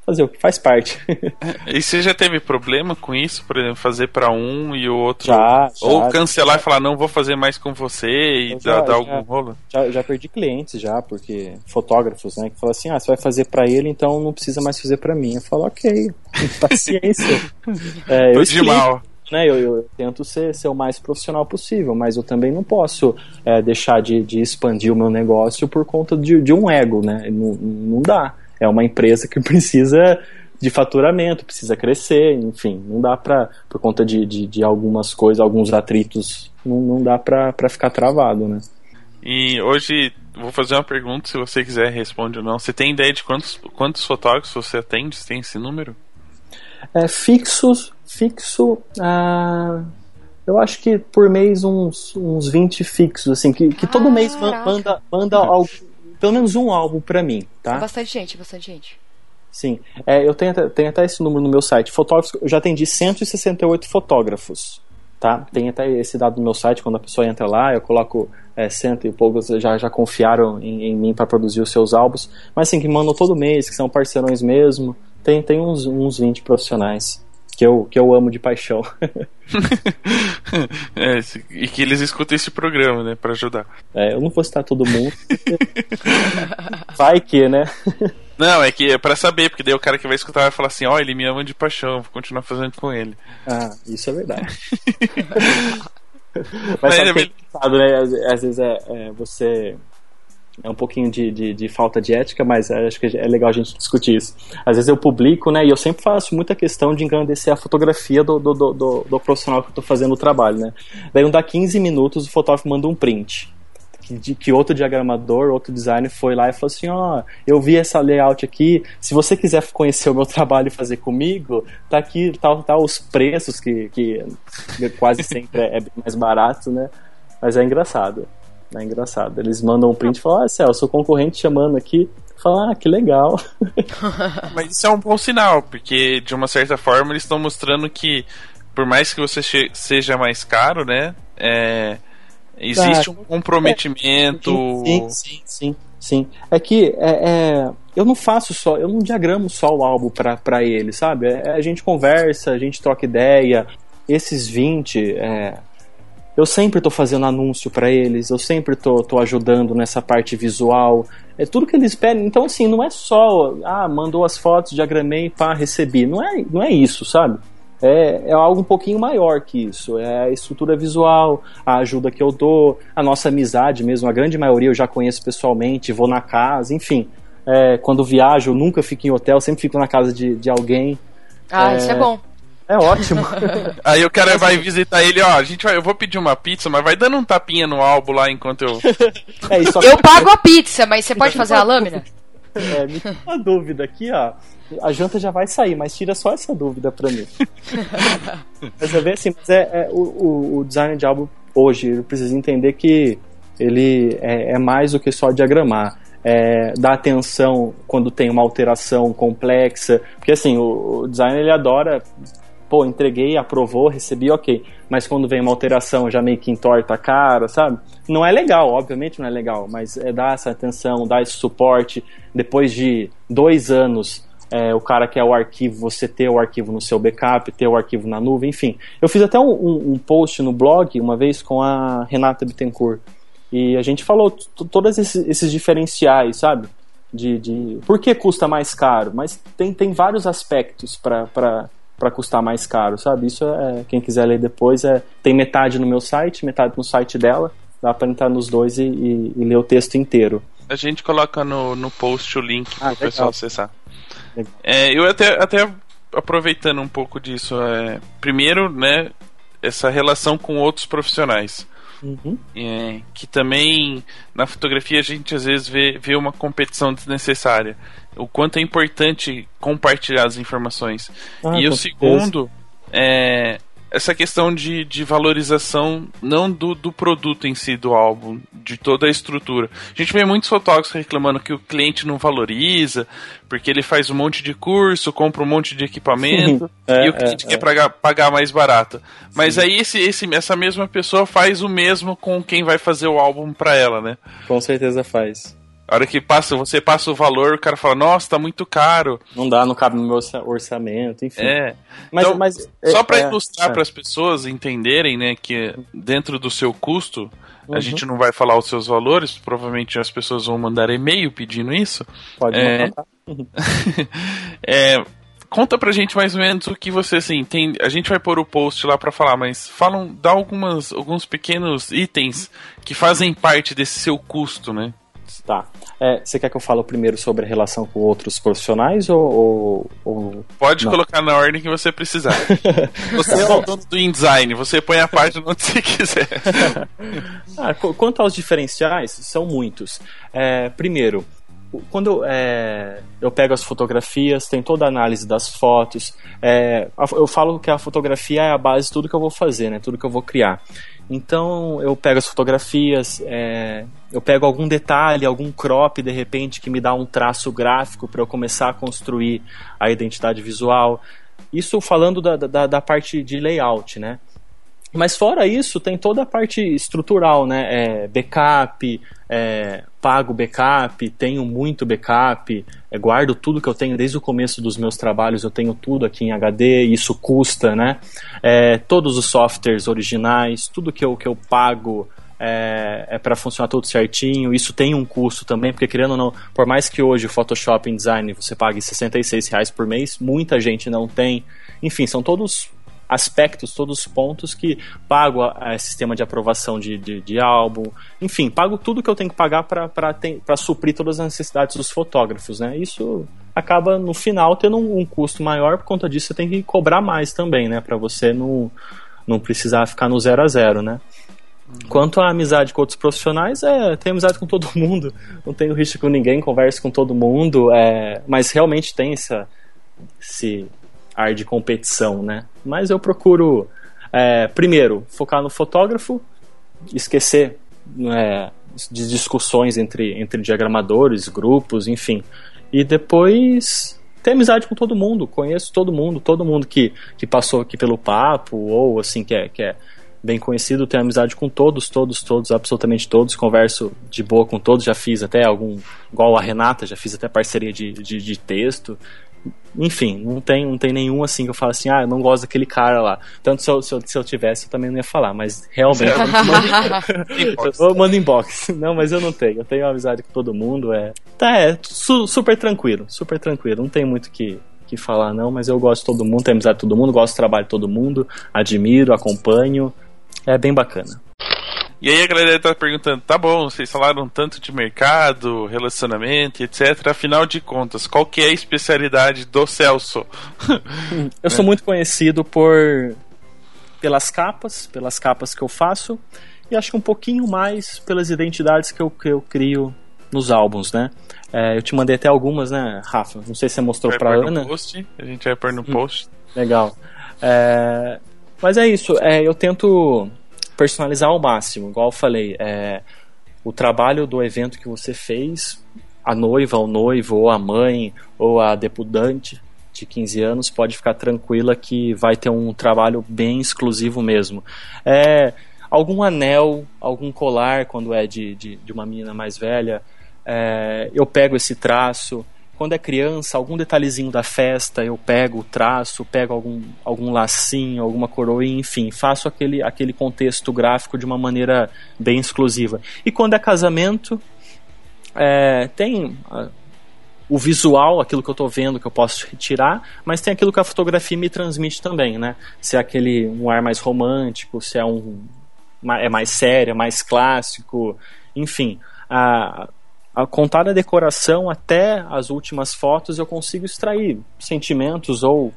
fazer o que faz parte. E você já teve problema com isso, por exemplo, fazer pra um e o outro? Já, já. Ou cancelar e falar, não vou fazer mais com você e já- dar já. algum rolo? já, já perdi clientes já, porque fotógrafos, né, que falam assim, ah, você vai fazer pra ele, então não precisa mais fazer pra mim. Eu falo, ok, paciência. É, eu Tô de mal. né, eu, eu tento ser, ser o mais profissional possível, mas eu também não posso é, deixar de, de expandir o meu negócio por conta de, de um ego, né, não, não dá. É uma empresa que precisa de faturamento, precisa crescer, enfim, não dá pra, por conta de, de, de algumas coisas, alguns atritos, não, não dá pra, pra ficar travado, né. E hoje vou fazer uma pergunta, se você quiser responde ou não. Você tem ideia de quantos, quantos fotógrafos você atende? Você tem esse número? É, fixos, fixo, ah, eu acho que por mês uns, uns 20 fixos, assim, que, que todo mês man- Caraca. manda, manda algo, pelo menos um álbum pra mim, tá? Bastante gente, bastante gente. Sim, é, eu tenho até, tenho até esse número no meu site. Fotógrafos, eu já atendi 168 fotógrafos. tá? Tem até esse dado no meu site, quando a pessoa entra lá, eu coloco é, cento e poucos já, já confiaram em, em mim para produzir os seus álbuns, mas assim, que mandam todo mês, que são parceirões mesmo, tem, tem uns, uns 20 profissionais que eu, que eu amo de paixão. é, e que eles escutem esse programa, né, para ajudar. É, eu não vou citar todo mundo. vai que, né? Não, é que é pra saber, porque daí o cara que vai escutar vai falar assim, ó, oh, ele me ama de paixão, vou continuar fazendo com ele. Ah, isso é verdade. Mas sabe é, que é né? Às, às vezes é, é, você é um pouquinho de, de, de, falta de ética, mas acho que é legal a gente discutir isso. Às vezes eu publico, né, e eu sempre faço muita questão de engrandecer a fotografia do, do, do, do profissional que eu estou fazendo o trabalho, né. Daí não dá 15 minutos, o fotógrafo manda um print de que outro diagramador, outro designer foi lá e falou assim: ó, oh, eu vi essa layout aqui. Se você quiser conhecer o meu trabalho e fazer comigo, tá aqui, tá, tá os preços que, que quase sempre é, é mais barato, né? Mas é engraçado. É engraçado. Eles mandam um print e falam: Ah, Celso, o concorrente chamando aqui. Fala, ah, que legal. Mas isso é um bom sinal, porque de uma certa forma eles estão mostrando que, por mais que você seja mais caro, né? É, Existe um comprometimento. Sim, sim, sim, sim. É que é, é, eu não faço só, eu não diagramo só o álbum para ele, sabe? É, a gente conversa, a gente troca ideia. Esses 20, é, eu sempre estou fazendo anúncio para eles, eu sempre estou ajudando nessa parte visual. É tudo que eles pedem. Então, assim, não é só, ah, mandou as fotos, diagramei, pá, recebi. Não é, não é isso, sabe? é, é algo um pouquinho maior que isso. É a estrutura visual, a ajuda que eu dou, a nossa amizade mesmo. A grande maioria eu já conheço pessoalmente, vou na casa, enfim. É, quando viajo, nunca fico em hotel, sempre fico na casa de, de alguém. Ah, é, isso é bom. É ótimo. Aí o cara vai visitar ele, ó, a gente vai, eu vou pedir uma pizza, mas vai dando um tapinha no álbum lá enquanto eu. É, eu pago a pizza, mas você pode fazer a lâmina? É, me uma dúvida aqui, ó a janta já vai sair, mas tira só essa dúvida pra mim. mas é bem assim, mas é, é o, o, design de álbum hoje, ele precisa entender que ele é, é mais do que só diagramar. É, dar atenção quando tem uma alteração complexa, porque assim, o, o designer ele adora pô, entreguei, aprovou, recebi, ok. Mas quando vem uma alteração já meio que entorta a cara, sabe? Não é legal, obviamente não é legal, mas é dar essa atenção, dar esse suporte. Depois de dois anos é, o cara quer o arquivo, você ter o arquivo no seu backup, ter o arquivo na nuvem, enfim. Eu fiz até um, um, um post no blog uma vez com a Renata Bittencourt e a gente falou todos esses, esses, diferenciais, sabe? De, de por que custa mais caro, mas tem, tem vários aspectos para custar mais caro, sabe? Isso é quem quiser ler depois é tem metade no meu site, metade no site dela, dá para entrar nos dois e, e, e, ler o texto inteiro. A gente coloca no, no post o link ah, para o pessoal acessar. É, eu até, até aproveitando um pouco disso, é, primeiro, né, essa relação com outros profissionais. Uhum. É, que também na fotografia a gente às vezes vê, vê uma competição desnecessária. O quanto é importante compartilhar as informações. Ah, e o segundo é essa questão de, de valorização não do, do produto em si do álbum, de toda a estrutura. A gente vê muitos fotógrafos reclamando que o cliente não valoriza, porque ele faz um monte de curso, compra um monte de equipamento é, e o cliente é, quer é. Pagar, pagar mais barato. Mas Sim. aí esse, esse, essa mesma pessoa faz o mesmo com quem vai fazer o álbum para ela, né? Com certeza faz. A hora que passa, você passa o valor, o cara fala, nossa, tá muito caro. Não dá, não cabe no meu orçamento, enfim. É. Mas, então, mas só para é, ilustrar é. para as pessoas entenderem, né, que dentro do seu custo, uhum. a gente não vai falar os seus valores, provavelmente as pessoas vão mandar e-mail pedindo isso. Pode é, mandar. é, conta pra gente mais ou menos o que você assim tem. A gente vai pôr o post lá para falar, mas falam, dá algumas alguns pequenos itens que fazem parte desse seu custo, né? Tá. É, você quer que eu fale primeiro sobre a relação com outros profissionais ou. ou, ou... Pode Não. colocar na ordem que você precisar. você é o dono do InDesign, você põe a página onde você quiser. ah, quanto aos diferenciais, são muitos. É, primeiro, quando é, eu pego as fotografias, tem toda a análise das fotos. É, eu falo que a fotografia é a base de tudo que eu vou fazer, né? Tudo que eu vou criar. Então eu pego as fotografias, é, eu pego algum detalhe, algum crop de repente que me dá um traço gráfico para eu começar a construir a identidade visual. Isso falando da, da, da parte de layout, né? Mas fora isso, tem toda a parte estrutural, né? É, backup, é, pago backup, tenho muito backup, é, guardo tudo que eu tenho desde o começo dos meus trabalhos, eu tenho tudo aqui em HD, isso custa, né? É, todos os softwares originais, tudo que eu, que eu pago é, é para funcionar tudo certinho. Isso tem um custo também, porque querendo ou não, por mais que hoje o Photoshop em design você pague 66 reais por mês, muita gente não tem. Enfim, são todos aspectos, todos os pontos que pago a, a sistema de aprovação de, de, de, álbum, enfim, pago tudo que eu tenho que pagar para suprir todas as necessidades dos fotógrafos, né? Isso acaba no final tendo um, um, custo maior, por conta disso você tem que cobrar mais também, né? Para você não, não precisar ficar no zero a zero, né? Quanto à amizade com outros profissionais, é, tenho amizade com todo mundo, não tenho risco com ninguém, converso com todo mundo, é, mas realmente tem essa, esse ar de competição, né? Mas eu procuro, é, primeiro, focar no fotógrafo, esquecer é, de discussões entre, entre diagramadores, grupos, enfim. E depois ter amizade com todo mundo, conheço todo mundo, todo mundo que, que passou aqui pelo papo, ou assim, que é, que é bem conhecido, tenho amizade com todos, todos, todos, absolutamente todos, converso de boa com todos, já fiz até algum, igual a Renata, já fiz até parceria de, de, de texto, enfim, não tem, não tem nenhum assim que eu falo assim, ah, eu não gosto daquele cara lá. Tanto se eu, se eu, se eu tivesse, eu também não ia falar, mas realmente. eu mando inbox. Não, mas eu não tenho. Eu tenho amizade com todo mundo. É, tá, é su, super tranquilo, super tranquilo. Não tem muito que, que falar, não, mas eu gosto de todo mundo, tenho amizade com todo mundo, gosto do trabalho de todo mundo, admiro, acompanho. É bem bacana. E aí a galera tá perguntando, tá bom, vocês falaram tanto de mercado, relacionamento, etc. Afinal de contas, qual que é a especialidade do Celso? eu sou muito conhecido por pelas capas, pelas capas que eu faço, e acho que um pouquinho mais pelas identidades que eu, que eu crio nos álbuns, né? É, eu te mandei até algumas, né, Rafa? Não sei se você mostrou vai pra Ana. Post, a gente vai pôr no hum, post. Legal. É, mas é isso, é, eu tento personalizar ao máximo. Igual eu falei, é, o trabalho do evento que você fez, a noiva, o noivo, ou a mãe, ou a deputante de 15 anos pode ficar tranquila que vai ter um trabalho bem exclusivo mesmo. É, algum anel, algum colar, quando é de, de, de uma menina mais velha, é, eu pego esse traço, quando é criança, algum detalhezinho da festa, eu pego o traço, pego algum, algum lacinho, alguma coroinha, enfim, faço aquele, aquele contexto gráfico de uma maneira bem exclusiva. E quando é casamento, é, tem o visual, aquilo que eu estou vendo que eu posso retirar, mas tem aquilo que a fotografia me transmite também, né? Se é aquele um ar mais romântico, se é um é mais sério, é mais clássico, enfim. A, a contar a decoração até as últimas fotos eu consigo extrair sentimentos ou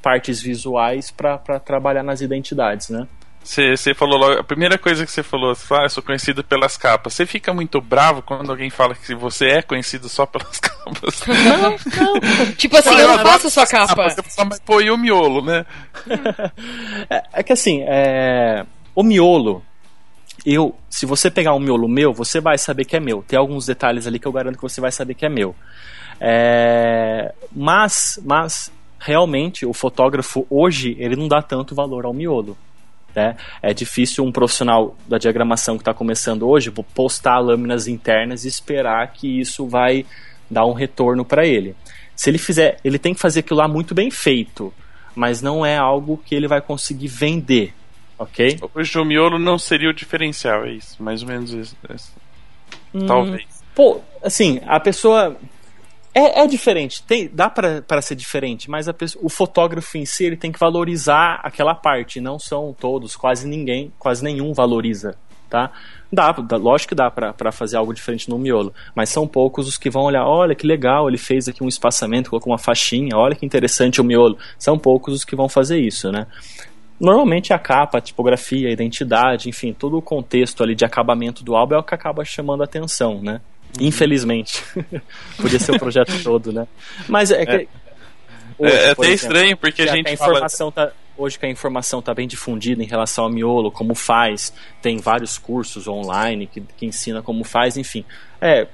partes visuais para trabalhar nas identidades, né? Você falou logo, a primeira coisa que você falou, você fala, ah, eu sou conhecido pelas capas. Você fica muito bravo quando alguém fala que você é conhecido só pelas capas? Não, não. tipo assim, eu não faço sua capa. Você fala, mas pô, e o miolo, né? é, é, que assim, é, o miolo, eu, se você pegar um miolo meu, você vai saber que é meu. Tem alguns detalhes ali que eu garanto que você vai saber que é meu. É, mas, mas realmente o fotógrafo hoje ele não dá tanto valor ao miolo. Né? É difícil um profissional da diagramação que está começando hoje postar lâminas internas e esperar que isso vai dar um retorno para ele. Se ele fizer, ele tem que fazer aquilo lá muito bem feito, mas não é algo que ele vai conseguir vender. Ok? Hoje o miolo não seria o diferencial, é isso. Mais ou menos isso. Hum, Talvez. Pô, assim, a pessoa. É, é diferente, tem, dá para ser diferente, mas pessoa, o fotógrafo em si ele tem que valorizar aquela parte. Não são todos, quase ninguém, quase nenhum valoriza, tá? Dá, dá lógico que dá para fazer algo diferente no miolo, mas são poucos os que vão olhar, olha que legal, ele fez aqui um espaçamento, colocou uma faixinha, olha que interessante o miolo. São poucos os que vão fazer isso, né? Normalmente a capa, a tipografia, a identidade, enfim, todo o contexto ali de acabamento do álbum é o que acaba chamando a atenção, né? Uhum. Infelizmente. Podia ser o projeto todo, né? Mas é que. É, hoje, é, é até estranho, porque a gente. A informação fala... tá, hoje que a informação está bem difundida em relação ao miolo, como faz, tem vários cursos online que, que ensina como faz, enfim. É,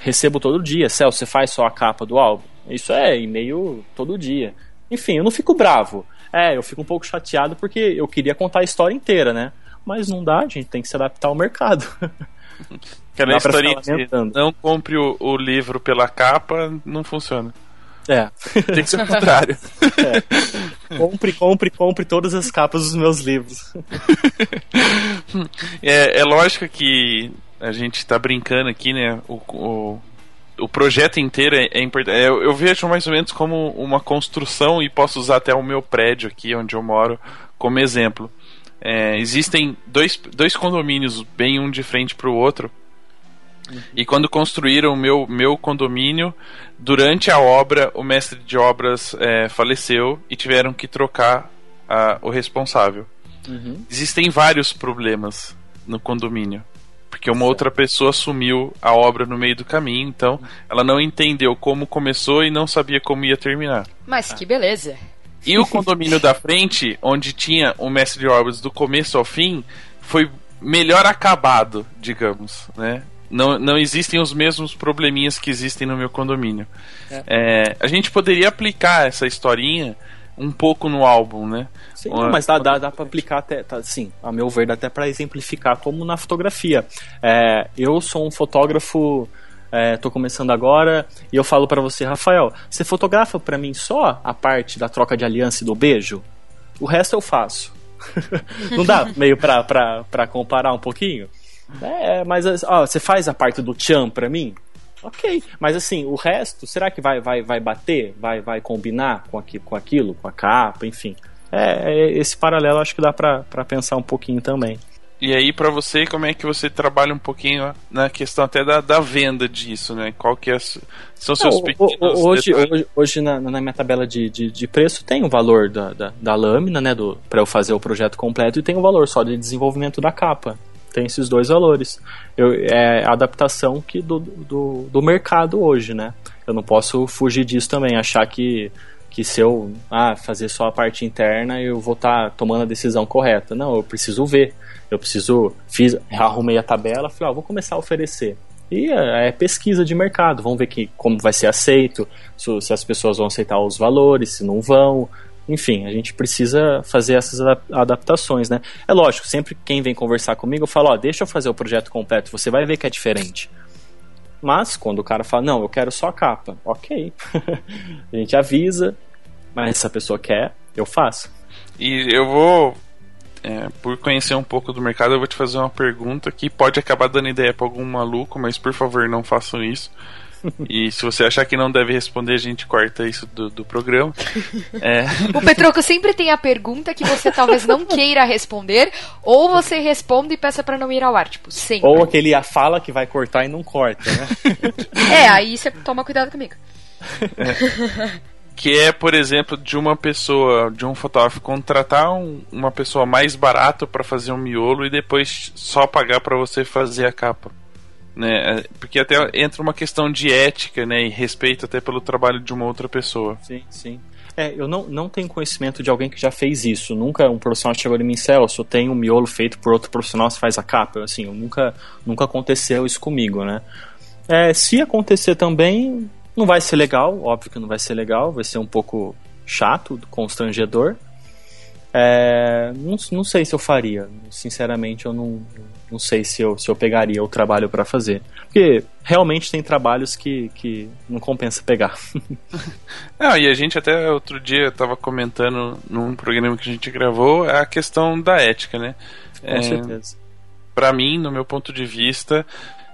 recebo todo dia. Celso, você faz só a capa do álbum? Isso é e-mail todo dia. Enfim, eu não fico bravo É, eu fico um pouco chateado porque eu queria contar a história inteira, né? Mas não dá, a gente tem que se adaptar ao mercado. Aquela pra historinha de lamentando. não compre o, o livro pela capa, não funciona. É. Tem que ser o contrário. compre, compre, compre todas as capas dos meus livros. É, é lógico que a gente tá brincando aqui, né? O, o, o projeto inteiro é, é importante. É, eu, eu vejo mais ou menos como uma construção e posso usar até o meu prédio aqui onde eu moro como exemplo. É, existem dois, dois condomínios bem um de frente para o outro. E quando construíram o meu, meu condomínio, durante a obra, o mestre de obras é, faleceu e tiveram que trocar a- o responsável. Existem vários problemas no condomínio. Porque uma outra pessoa assumiu a obra no meio do caminho, então ela não entendeu como começou e não sabia como ia terminar. Mas que beleza. E o condomínio da frente, onde tinha o mestre de obras do começo ao fim, foi melhor acabado, digamos, né? Não, não existem os mesmos probleminhas que existem no meu condomínio. É, a gente poderia aplicar essa historinha um pouco no álbum, né? Sim, mas dá, dá, dá pra aplicar até, tá, sim, a meu ver, dá até pra exemplificar como na fotografia. É, eu sou um fotógrafo, é, tô começando agora, e eu falo pra você, Rafael, você fotografa pra mim só a parte da troca de aliança e do beijo? O resto eu faço. Não dá meio pra, pra, pra comparar um pouquinho? É, mas ó, você faz a parte do tchan pra mim? Ok, mas assim, o resto, será que vai, vai, vai bater? Vai, vai combinar com, aqui, com aquilo, com a capa, enfim. É, é, esse paralelo acho que dá pra, pra pensar um pouquinho também. E aí, pra você, como é que você trabalha um pouquinho na questão até da, da venda disso, né? Qual que é, são seus Não, pequenos hoje, hoje, hoje na, na minha tabela de, de, de preço tem o valor da, da, da lâmina, né, do, para eu fazer o projeto completo, e tem o valor só de desenvolvimento da capa. Tem esses dois valores. Eu, é a adaptação que do, do, do mercado hoje, né? Eu não posso fugir disso também, achar que, que se eu ah, fazer só a parte interna eu vou estar tomando a decisão correta. Não, eu preciso ver. Eu preciso. Fiz, arrumei a tabela, falei, ó, vou começar a oferecer. E é, é pesquisa de mercado, vamos ver que, como vai ser aceito, se, se as pessoas vão aceitar os valores, se não vão. Enfim, a gente precisa fazer essas adap- adaptações, né? É lógico, sempre quem vem conversar comigo, eu falo, ó, deixa eu fazer o projeto completo, você vai ver que é diferente. Mas quando o cara fala, não, eu quero só a capa, ok. a gente avisa, mas se a pessoa quer, eu faço. E eu vou, é, por conhecer um pouco do mercado, eu vou te fazer uma pergunta que pode acabar dando ideia pra algum maluco, mas por favor não façam isso. E se você achar que não deve responder, a gente corta isso do, do programa. É, O Petroco sempre tem a pergunta que você talvez não queira responder, ou você responde e peça pra não ir ao ar, tipo, sempre. Ou aquele a fala que vai cortar e não corta, né? É, aí você toma cuidado comigo. que é, por exemplo, de uma pessoa, de um fotógrafo contratar um- uma pessoa mais barata para fazer um miolo e depois só pagar para você fazer a capa. Né? É, Porque até entra uma questão de ética, né, e respeito até pelo trabalho de uma outra pessoa. Sim, sim. É, eu não, não tenho conhecimento de alguém que já fez isso. Nunca um profissional chegou em mim, Celso, tem um miolo feito por outro profissional, você faz a capa. Assim, eu nunca, nunca aconteceu isso comigo, né? É, se acontecer também, não vai ser legal, óbvio que não vai ser legal, vai ser um pouco chato, constrangedor. É, não, não sei se eu faria, sinceramente, eu não, não sei se eu, se eu pegaria o trabalho para fazer. Porque realmente tem trabalhos que, que não compensa pegar. Ah, e a gente até outro dia estava comentando num programa que a gente gravou a questão da ética, né? Com certeza. Para mim, no meu ponto de vista,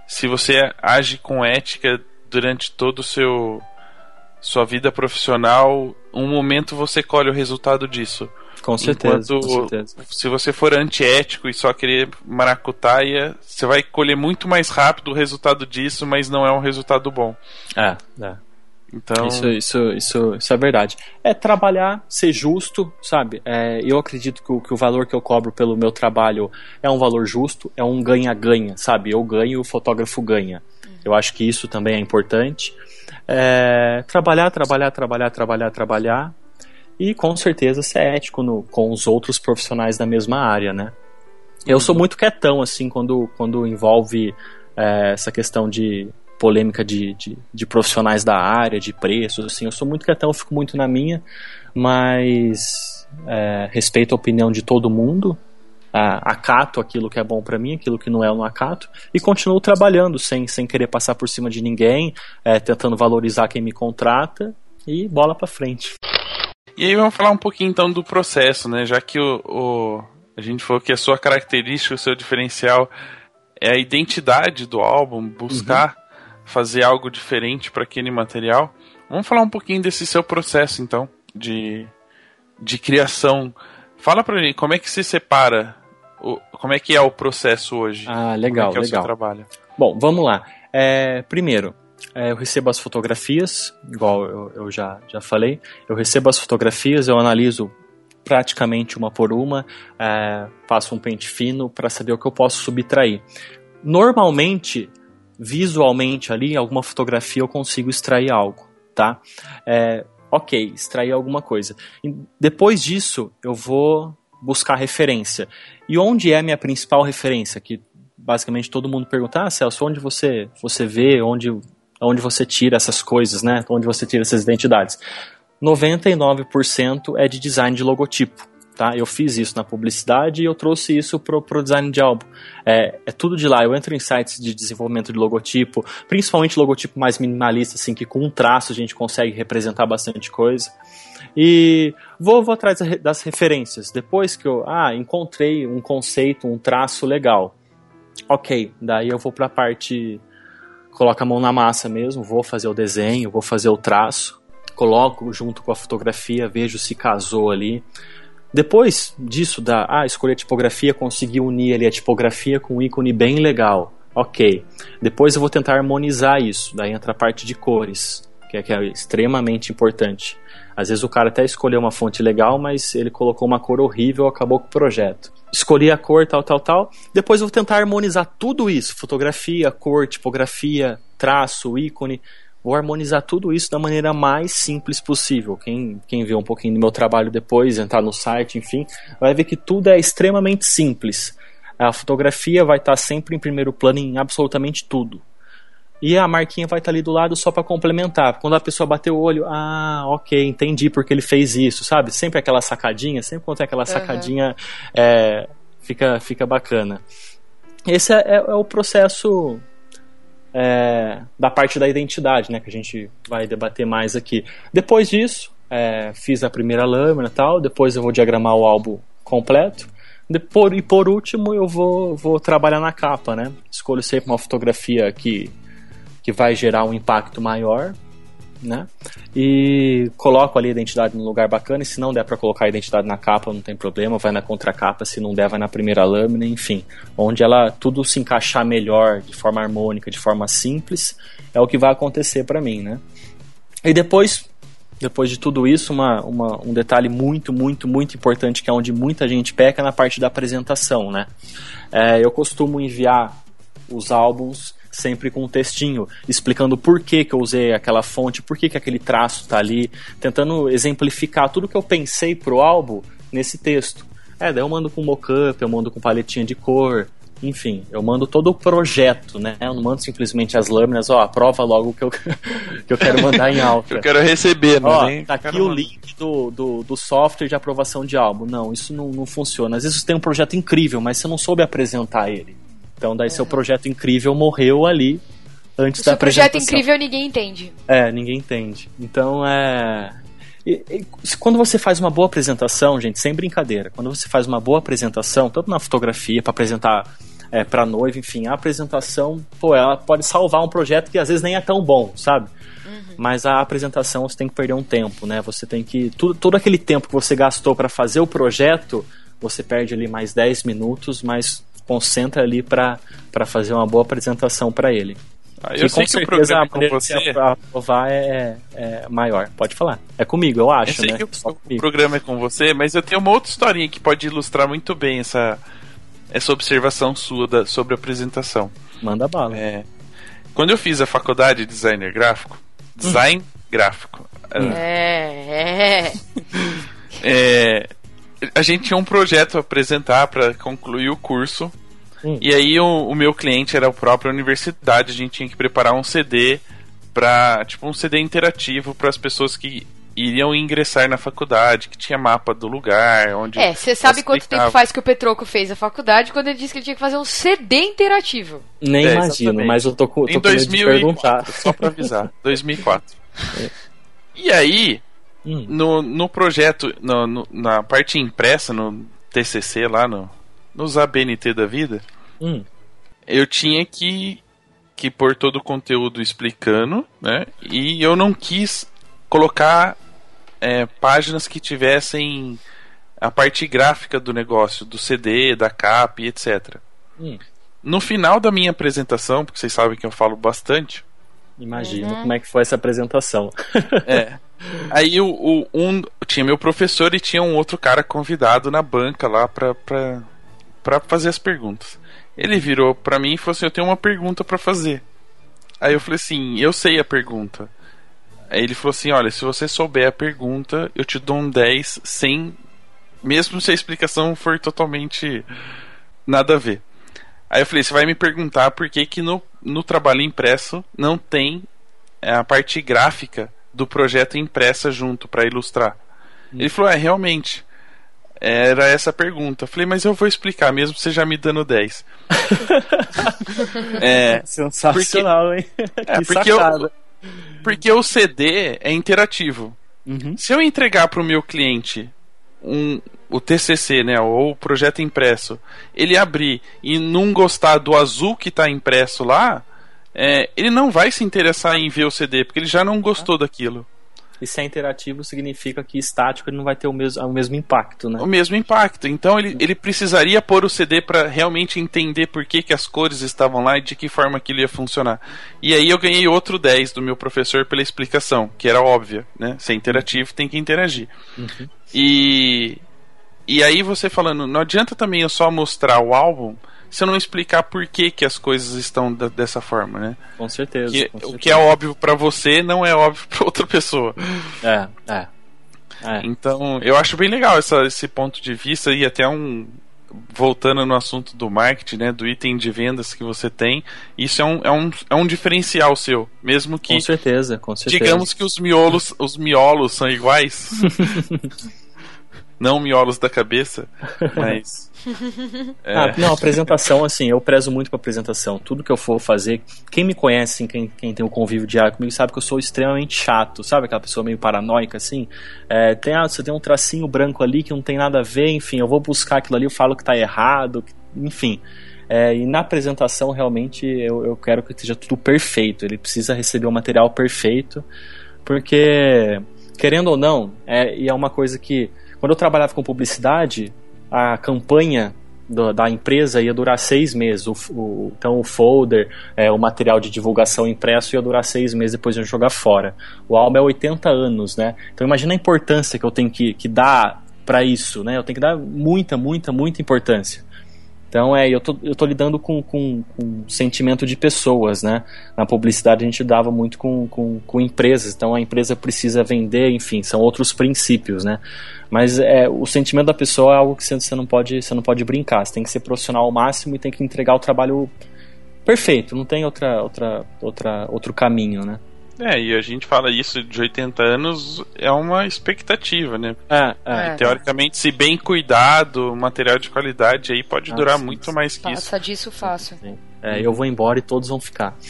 se você age com ética durante todo o seu sua vida profissional, um momento você colhe o resultado disso. Com certeza, Enquanto com certeza. se você for antiético e só querer maracutaia, você vai colher muito mais rápido o resultado disso, mas não é um resultado bom. É, é. Então, Isso, isso, isso, isso é verdade. É trabalhar, ser justo, sabe? É, eu acredito que o, que o valor que eu cobro pelo meu trabalho é um valor justo, é um ganha-ganha, sabe? Eu ganho e o fotógrafo ganha. Eu acho que isso também é importante. É, trabalhar, trabalhar, trabalhar, trabalhar, trabalhar. E com certeza ser ético no, com os outros profissionais da mesma área, né? Eu sou muito quietão, assim, quando, quando envolve é, essa questão de polêmica de, de, de profissionais da área, de preços, assim, eu sou muito quietão, eu fico muito na minha, mas é, respeito a opinião de todo mundo, acato aquilo que é bom para mim, aquilo que não é, eu não acato, e continuo trabalhando sem, sem querer passar por cima de ninguém, é, tentando valorizar quem me contrata e bola para frente. E aí vamos falar um pouquinho então do processo, né? Já que o, o, a gente falou que a sua característica, o seu diferencial é a identidade do álbum, buscar uhum. fazer algo diferente para aquele material. Vamos falar um pouquinho desse seu processo então de, de criação. Fala para mim, como é que se separa? O, como é que é o processo hoje? Ah, legal, como é que é legal. O seu trabalho? Bom, vamos lá. É, primeiro, eu recebo as fotografias, igual eu, eu, já, já falei. Eu recebo as fotografias, eu analiso praticamente uma por uma, é, faço um pente fino para saber o que eu posso subtrair. Normalmente, visualmente ali, alguma fotografia eu consigo extrair algo, tá? É, ok, extrair alguma coisa. E depois disso, eu vou buscar referência. E onde é a minha principal referência? Que basicamente todo mundo pergunta, ah, Celso, onde você, você vê, onde, onde você tira essas coisas, né? Onde você tira essas identidades? 99% é de design de logotipo. Tá? Eu fiz isso na publicidade e eu trouxe isso pro, pro design de álbum. É, é tudo de lá. Eu entro em sites de desenvolvimento de logotipo, principalmente logotipo mais minimalista, assim, que com um traço a gente consegue representar bastante coisa. E vou, vou atrás das referências. Depois que eu ah, encontrei um conceito, um traço legal. Ok, daí eu vou para a parte. Coloco a mão na massa mesmo, vou fazer o desenho, vou fazer o traço, coloco junto com a fotografia, vejo se casou ali. Depois disso, da ah, escolher a tipografia, consegui unir ali a tipografia com um ícone bem legal. Ok. Depois eu vou tentar harmonizar isso. Daí entra a parte de cores, que é, que é extremamente importante. Às vezes o cara até escolheu uma fonte legal, mas ele colocou uma cor horrível acabou com o projeto. Escolhi a cor, tal, tal, tal. Depois eu vou tentar harmonizar tudo isso: fotografia, cor, tipografia, traço, ícone Vou harmonizar tudo isso da maneira mais simples possível. Quem, quem vê um pouquinho do meu trabalho depois, entrar no site, enfim, vai ver que tudo é extremamente simples. A fotografia vai estar sempre em primeiro plano em absolutamente tudo. E a marquinha vai estar ali do lado só para complementar. Quando a pessoa bater o olho, ah, ok, entendi porque ele fez isso, sabe? Sempre aquela sacadinha, sempre quando tem aquela sacadinha, uhum. é, fica, fica bacana. Esse é, é, é o processo é, da parte da identidade, né, que a gente vai debater mais aqui. Depois disso, é, fiz a primeira lâmina tal, depois eu vou diagramar o álbum completo. Depois, e por último, eu vou, vou trabalhar na capa, né? Escolho sempre uma fotografia que, que vai gerar um impacto maior né? E coloco ali a identidade num lugar bacana, e se não der para colocar a identidade na capa, não tem problema, vai na contracapa, se não der, vai na primeira lâmina, enfim. Onde ela tudo se encaixar melhor, de forma harmônica, de forma simples, é o que vai acontecer para mim, né? E depois, depois de tudo isso, uma, uma, um detalhe muito, muito, muito importante, que é onde muita gente peca, é na parte da apresentação, né? É, eu costumo enviar os álbuns sempre com um textinho explicando por que, que eu usei aquela fonte, por que, que aquele traço está ali, tentando exemplificar tudo que eu pensei pro álbum nesse texto. É, daí eu mando com mockup, eu mando com paletinha de cor, enfim, eu mando todo o projeto, né? Eu não mando simplesmente as lâminas, ó, aprova logo que eu, que eu quero mandar em alta. eu quero receber, ó, né? Tá aqui o link do, do, do, software de aprovação de álbum. Não, isso não, não funciona. Às vezes você tem um projeto incrível, mas você não soube apresentar ele. Então daí seu projeto incrível morreu ali antes da apresentação. projeto incrível ninguém entende. É, ninguém entende. Então é e, e, quando você faz uma boa apresentação, gente, sem brincadeira, quando você faz uma boa apresentação, tanto na fotografia para apresentar é, para noiva, enfim, a apresentação, pô, ela pode salvar um projeto que às vezes nem é tão bom, sabe? Uhum. Mas a apresentação você tem que perder um tempo, né? Você tem que tudo, todo aquele tempo que você gastou para fazer o projeto, você perde ali mais 10 minutos, mas concentra ali para fazer uma boa apresentação para ele. Ah, eu sei que o programa a maneira você... aprovar é, é, maior. Pode falar. É comigo, eu acho, eu sei né? Que o, o programa é com você, mas eu tenho uma outra historinha que pode ilustrar muito bem essa, essa observação sua da, sobre a apresentação. Manda bala. É, quando eu fiz a faculdade de designer gráfico, design hum. gráfico. É, é. é a gente tinha um projeto a apresentar para concluir o curso. Hum. E aí o, o, meu cliente era a própria universidade, a gente tinha que preparar um CD para tipo um CD interativo para as pessoas que iriam ingressar na faculdade, que tinha mapa do lugar, onde. É, você sabe quanto explicava. tempo faz que o Petroco fez a faculdade quando ele disse que ele tinha que fazer um CD interativo. Nem É, imagino, exatamente. mas eu tô com, tô Em com medo de 2004, perguntar. só pra avisar. 2004. E aí, Hum, no, no projeto, no- no- na parte impressa, no TCC lá, no, nos ABNT da vida, hum, eu tinha que, que pôr todo o conteúdo explicando, né? E eu não quis colocar é, páginas que tivessem a parte gráfica do negócio, do CD, da capa e etc. hum. No final da minha apresentação, porque vocês sabem que eu falo bastante, Imagino Uhum. como é que foi essa apresentação. É. Aí o, o- um tinha meu professor e tinha um outro cara convidado na banca lá pra, pra, pra fazer as perguntas. Ele virou pra mim e falou assim: Eu tenho uma pergunta pra fazer. Aí eu falei assim: Eu sei a pergunta. Aí ele falou assim: Olha, se você souber a pergunta, eu te dou um 10 sem. Mesmo se a explicação for totalmente nada a ver. Aí eu falei: Você vai me perguntar por que, que no, no trabalho impresso não tem é, a parte gráfica do projeto impressa junto para ilustrar. Ele falou: É, realmente. Era essa a pergunta. Eu falei, mas eu vou explicar, mesmo você já me dando 10. é, Sensacional, hein? é, que porque, eu, porque o CD é interativo. Uhum. Se eu entregar para o meu cliente um, o TCC, né, ou o projeto impresso, ele abrir e não gostar do azul que está impresso lá, é, ele não vai se interessar em ver o CD, porque ele já não gostou daquilo. E se é interativo, significa que estático ele não vai ter o mesmo, o mesmo impacto, né? O mesmo impacto. Então ele, ele precisaria pôr o CD para realmente entender por que, que as cores estavam lá e de que forma aquilo ia funcionar. E aí eu ganhei outro 10 do meu professor pela explicação, que era óbvia, né? Se é interativo, tem que interagir. E e aí você falando, não adianta também eu só mostrar o álbum se eu não explicar por que, que as coisas estão da- dessa forma, né? Com certeza. Que- com o certeza. que é óbvio para você não é óbvio para outra pessoa. É, é. É. Então, eu acho bem legal essa- esse ponto de vista e até um. Voltando no assunto do marketing, né? Do item de vendas que você tem, isso é um, é um, é um diferencial seu. Mesmo que, Com certeza, com certeza. digamos que os miolos, os miolos são iguais. Não miolos da cabeça, mas. é, Ah, não, apresentação, assim, eu prezo muito pra apresentação. Tudo que eu for fazer, quem me conhece, assim, quem, quem tem o convívio diário comigo, sabe que eu sou extremamente chato, sabe? Aquela pessoa meio paranoica, assim. É, tem, ah, você tem um tracinho branco ali que não tem nada a ver, enfim, eu vou buscar aquilo ali, eu falo que tá errado, que- enfim. É, e na apresentação, realmente, eu, eu quero que esteja tudo perfeito. Ele precisa receber o material perfeito, porque, querendo ou não, é, e é uma coisa que, quando eu trabalhava com publicidade, a campanha do- da empresa ia durar seis meses. O, o- então o folder, é, o material de divulgação impresso ia durar seis meses depois de jogar fora. O álbum é 80 anos, né? Então imagina a importância que eu tenho que, que dar para isso, né? Eu tenho que dar muita, muita, muita importância. Então é, eu tô, eu tô lidando com, com, com sentimento de pessoas, né? Na publicidade a gente dava muito com, com, com empresas, então a empresa precisa vender, enfim, são outros princípios, né? Mas é, o sentimento da pessoa é algo que você não pode, você não pode brincar, você tem que ser profissional ao máximo e tem que entregar o trabalho perfeito, não tem outra, outra, outra, outro caminho, né? É, e a gente fala isso de 80 anos, é uma expectativa, né? É, É. Teoricamente, se bem cuidado, material de qualidade aí pode Ah, durar sim, muito sim. mais que isso. Passa disso fácil. é, eu vou embora e todos vão ficar.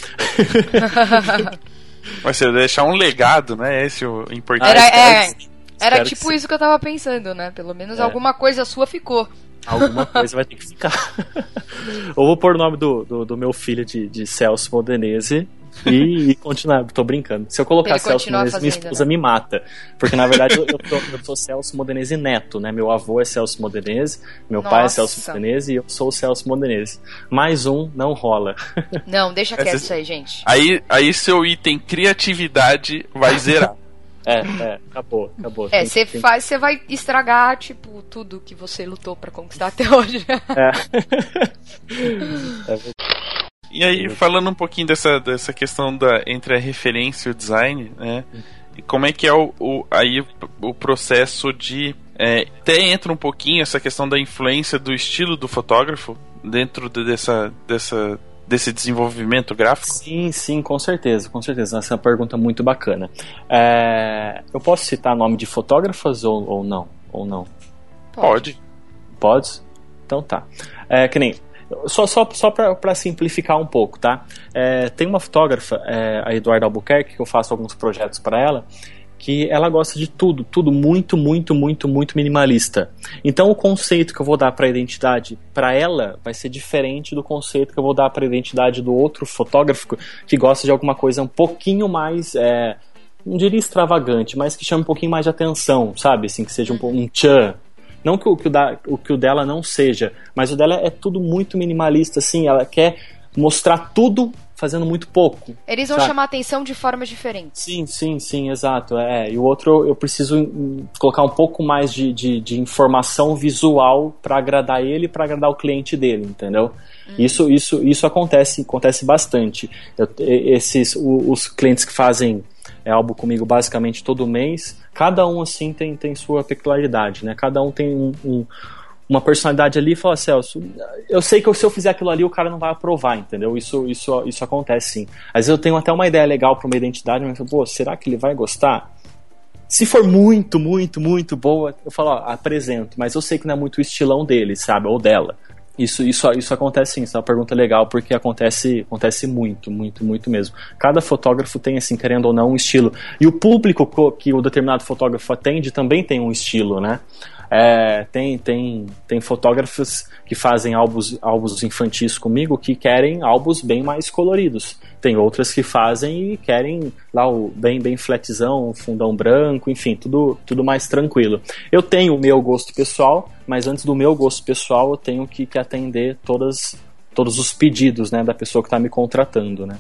Mas você deixar um legado, né? Esse é o importante. Era, é, era tipo isso que eu tava pensando, né? Pelo menos É. alguma coisa sua ficou. Alguma coisa vai ter que ficar. Ou vou pôr o nome do, do, do meu filho de, de Celso Modenese e, e continuar. Tô brincando. Se eu colocar Ele Celso Modenese, minha esposa né? me mata. Porque na verdade eu, tô- eu sou Celso Modenese neto, né? Meu avô é Celso Modenese, meu pai é Nossa. Celso Modenese e eu sou o Celso Modenese. Mais um não rola. Não, deixa quieto isso aí, gente. Aí, aí seu item criatividade vai zerar. É, é, acabou, acabou. É, você faz, você vai estragar, tipo, tudo que você lutou pra conquistar até hoje. E aí, falando um pouquinho dessa, dessa questão da, entre a referência e o design, né? E como é que é o, o- aí o, processo de. é, até entra um pouquinho essa questão da influência do estilo do fotógrafo dentro de- dessa, dessa desse desenvolvimento gráfico? Sim, sim, com certeza, com certeza. Essa é uma pergunta muito bacana. É, eu posso citar nome de fotógrafas ou, ou não? Ou não? Pode. Pode? Então tá. É, que nem. Só, só, só para simplificar um pouco, tá? É, tem uma fotógrafa, é, a Eduarda Albuquerque, que eu faço alguns projetos para ela, que ela gosta de tudo, tudo muito, muito, muito, muito minimalista. Então o conceito que eu vou dar para a identidade para ela vai ser diferente do conceito que eu vou dar para a identidade do outro fotógrafo que gosta de alguma coisa um pouquinho mais é, não diria extravagante, mas que chame um pouquinho mais de atenção, sabe? Assim, que seja um, um tchan, não que o que o, da, o que o dela não seja, mas o dela é tudo muito minimalista, assim. Ela quer mostrar tudo fazendo muito pouco. Eles vão sabe? chamar atenção de formas diferentes. Sim, sim, sim, exato. É. E o outro eu preciso hum, colocar um pouco mais de, de, de informação visual para agradar ele e para agradar o cliente dele, entendeu? Hum. Isso, isso, isso acontece, acontece bastante. Eu, esses, os clientes que fazem é álbum comigo basicamente todo mês. Cada um, assim, tem, tem sua peculiaridade, né? Cada um tem um, um, uma personalidade ali e fala, Celso, eu sei que se eu fizer aquilo ali, o cara não vai aprovar, entendeu? Isso, isso, isso acontece sim. Às vezes eu tenho até uma ideia legal para uma identidade, mas, pô, será que ele vai gostar? Se for muito, muito, muito boa, eu falo, ó, apresento, mas eu sei que não é muito o estilão dele, sabe? Ou dela. Isso, isso, isso acontece sim, isso é uma pergunta legal, porque acontece, acontece muito, muito, muito mesmo. Cada fotógrafo tem, assim, querendo ou não, um estilo. E o público que o determinado fotógrafo atende também tem um estilo, né? É, tem, tem, tem fotógrafos que fazem álbuns, álbuns infantis comigo que querem álbuns bem mais coloridos. Tem outras que fazem e querem lá o bem, bem flatzão, fundão branco, enfim, tudo, tudo mais tranquilo. Eu tenho o meu gosto pessoal, mas antes do meu gosto pessoal eu tenho que, que atender todas, todos os pedidos né, da pessoa que está me contratando, né?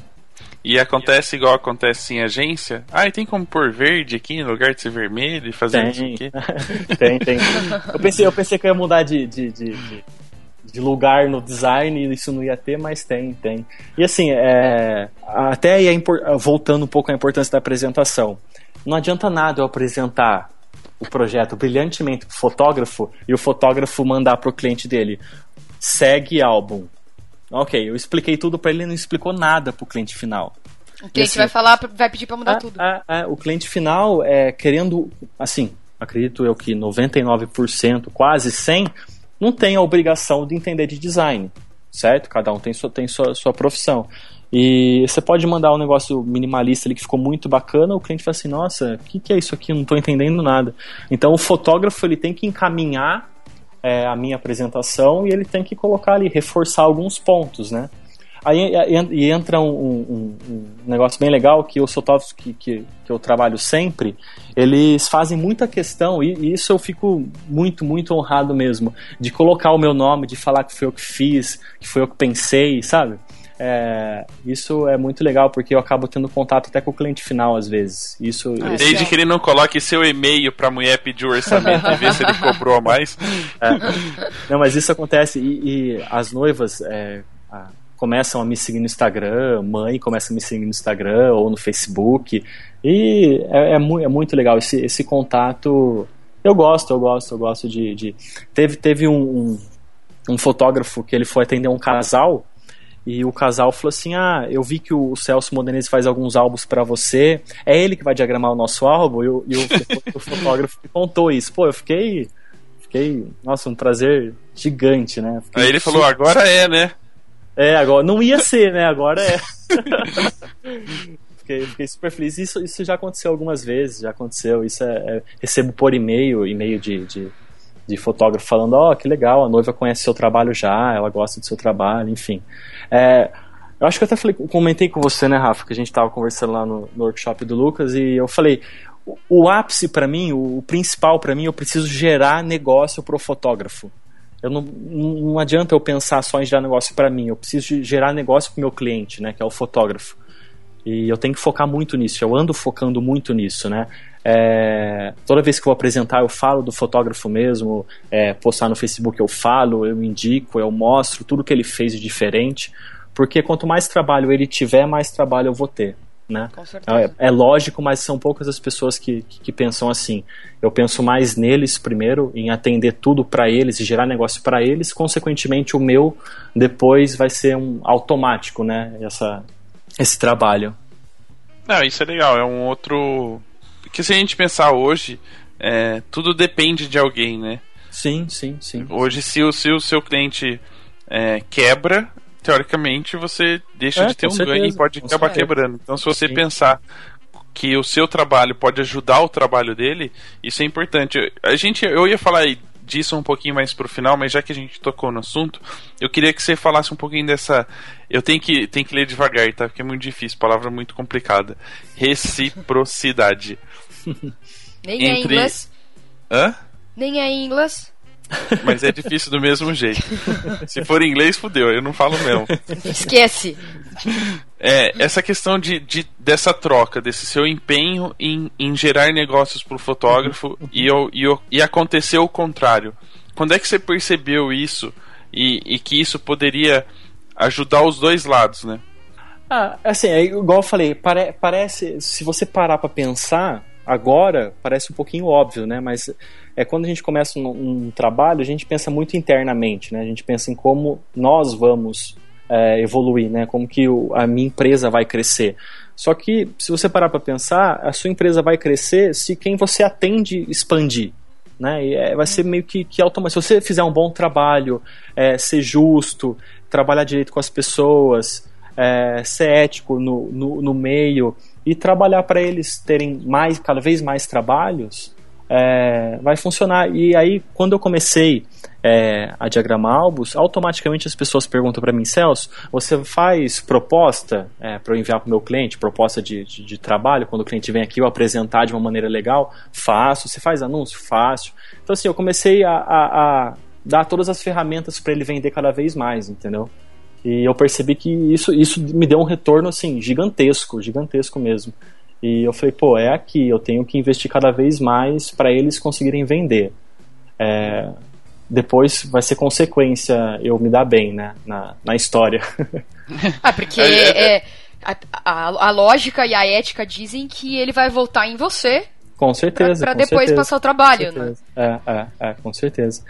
E acontece igual acontece em agência. Ah, tem como pôr verde aqui no lugar de ser vermelho e fazer tem. isso aqui? tem, tem. Eu pensei, eu pensei que eu ia mudar de, de, de, de, lugar no design e isso não ia ter, mas tem, tem. E assim, é, até aí, voltando um pouco à importância da apresentação. Não adianta nada eu apresentar o projeto brilhantemente pro fotógrafo e o fotógrafo mandar pro cliente dele. Segue álbum, Ok, eu expliquei tudo para ele e não explicou nada pro cliente final. O cliente assim, vai falar, vai pedir para mudar a, tudo. A, a, o cliente final é querendo, assim, acredito eu que 99%, quase 100%, não tem a obrigação de entender de design, certo? Cada um tem sua, tem sua, sua profissão. E você pode mandar um negócio minimalista ali que ficou muito bacana, o cliente fala assim, nossa, o que, que é isso aqui? Eu não estou entendendo nada. Então o fotógrafo ele tem que encaminhar é, a minha apresentação e ele tem que colocar ali, reforçar alguns pontos, né? Aí e entra um, um, um negócio bem legal que fotógrafos que, que, que, eu trabalho sempre, eles fazem muita questão, e, e, isso eu fico muito, muito honrado mesmo, de colocar o meu nome, de falar que foi eu que fiz, que foi eu que pensei, sabe? É, isso é muito legal porque eu acabo tendo contato até com o cliente final às vezes. Isso, ah, isso Desde é... que ele não coloque seu e-mail pra mulher pedir o orçamento e ver se ele cobrou a mais. É. Não, mas isso acontece e, e as noivas é, a, começam a me seguir no Instagram, mãe começa a me seguir no Instagram ou no Facebook. E é, é, mu é muito legal esse, esse contato. Eu gosto, eu gosto, eu gosto de. de... Teve, teve um, um, um fotógrafo que ele foi atender um casal e o casal falou assim: Ah, eu vi que o Celso Modenese faz alguns álbuns para você. É ele que vai diagramar o nosso álbum? E o, e o, o fotógrafo contou isso. Pô, eu fiquei. Fiquei. Nossa, um prazer gigante, né? Fiquei Aí ele falou: Agora é, né? É, agora. Não ia ser, né? Agora é. fiquei, fiquei, super feliz. Isso, isso já aconteceu algumas vezes, já aconteceu. Isso é, é recebo por e-mail, e-mail de, de, de fotógrafo falando, ó, oh, que legal, a noiva conhece seu trabalho já, ela gosta do seu trabalho, enfim. É, eu acho que eu até falei, comentei com você, né, Rafa, que a gente estava conversando lá no, no, workshop do Lucas e eu falei, o, o ápice para mim, o, o principal para mim, eu preciso gerar negócio pro fotógrafo. Eu não, não adianta eu pensar só em gerar negócio para mim, eu preciso gerar negócio pro meu cliente, né, que é o fotógrafo. E eu tenho que focar muito nisso, eu ando focando muito nisso, né? É, toda vez que eu vou apresentar, eu falo do fotógrafo mesmo, é, postar no Facebook eu falo, eu indico, eu mostro tudo que ele fez de diferente, porque quanto mais trabalho ele tiver, mais trabalho eu vou ter. né? É, é, lógico, mas são poucas as pessoas que, que, que, pensam assim. Eu penso mais neles primeiro, em atender tudo para eles e gerar negócio para eles. Consequentemente, o meu depois vai ser um automático, né? Essa, esse trabalho. Não, isso é legal. É um outro. Porque se a gente pensar hoje, é, tudo depende de alguém, né? Sim, sim, sim. Hoje, se o, se o seu cliente é, quebra, teoricamente você deixa é, de ter um certeza, ganho e pode acabar certeza. quebrando. Então, se você Sim. pensar que o seu trabalho pode ajudar o trabalho dele, isso é importante. A gente, eu ia falar disso um pouquinho mais pro final, mas já que a gente tocou no assunto, eu queria que você falasse um pouquinho dessa. Eu tenho que, tenho que ler devagar, tá? Porque é muito difícil, palavra muito complicada. Reciprocidade. Nem é Entre... é inglês. Hã? Nem é inglês. Mas é difícil do mesmo jeito. Se for em inglês, fudeu, eu não falo mesmo. Esquece. É, essa questão de, de, dessa troca, desse seu empenho em, em gerar negócios para o fotógrafo e, eu, e, eu, e aconteceu o contrário. Quando é que você percebeu isso e, e que isso poderia ajudar os dois lados, né? Ah, assim, é igual eu falei, pare, parece, se você parar para pensar, agora parece um pouquinho óbvio, né? Mas é quando a gente começa um, um, trabalho, a gente pensa muito internamente, né? A gente pensa em como nós vamos é, evoluir, né? Como que o, a minha empresa vai crescer. Só que, se você parar para pensar, a sua empresa vai crescer se quem você atende expandir. Né? E é, vai ser meio que, que automático. Se você fizer um bom trabalho, é, ser justo, trabalhar direito com as pessoas, é, ser ético no, no, no meio e trabalhar para eles terem mais, cada vez mais trabalhos, é, vai funcionar. E aí, quando eu comecei é, a diagramar álbuns, automaticamente as pessoas perguntam para mim, Celso, você faz proposta é, para eu enviar para o meu cliente, proposta de, de, de, trabalho, quando o cliente vem aqui eu apresentar de uma maneira legal? Faço. Você faz anúncio? Faço. Então, assim, eu comecei a, a, a dar todas as ferramentas para ele vender cada vez mais, entendeu? E eu percebi que isso, isso me deu um retorno, assim, gigantesco, gigantesco mesmo. E eu falei, pô, é aqui, eu tenho que investir cada vez mais para eles conseguirem vender. É, depois vai ser consequência eu me dar bem, né, na, na história. ah, porque é, a, a, a, lógica e a ética dizem que ele vai voltar em você. Com certeza. Para depois certeza, passar o trabalho, né? É, é, é, com certeza.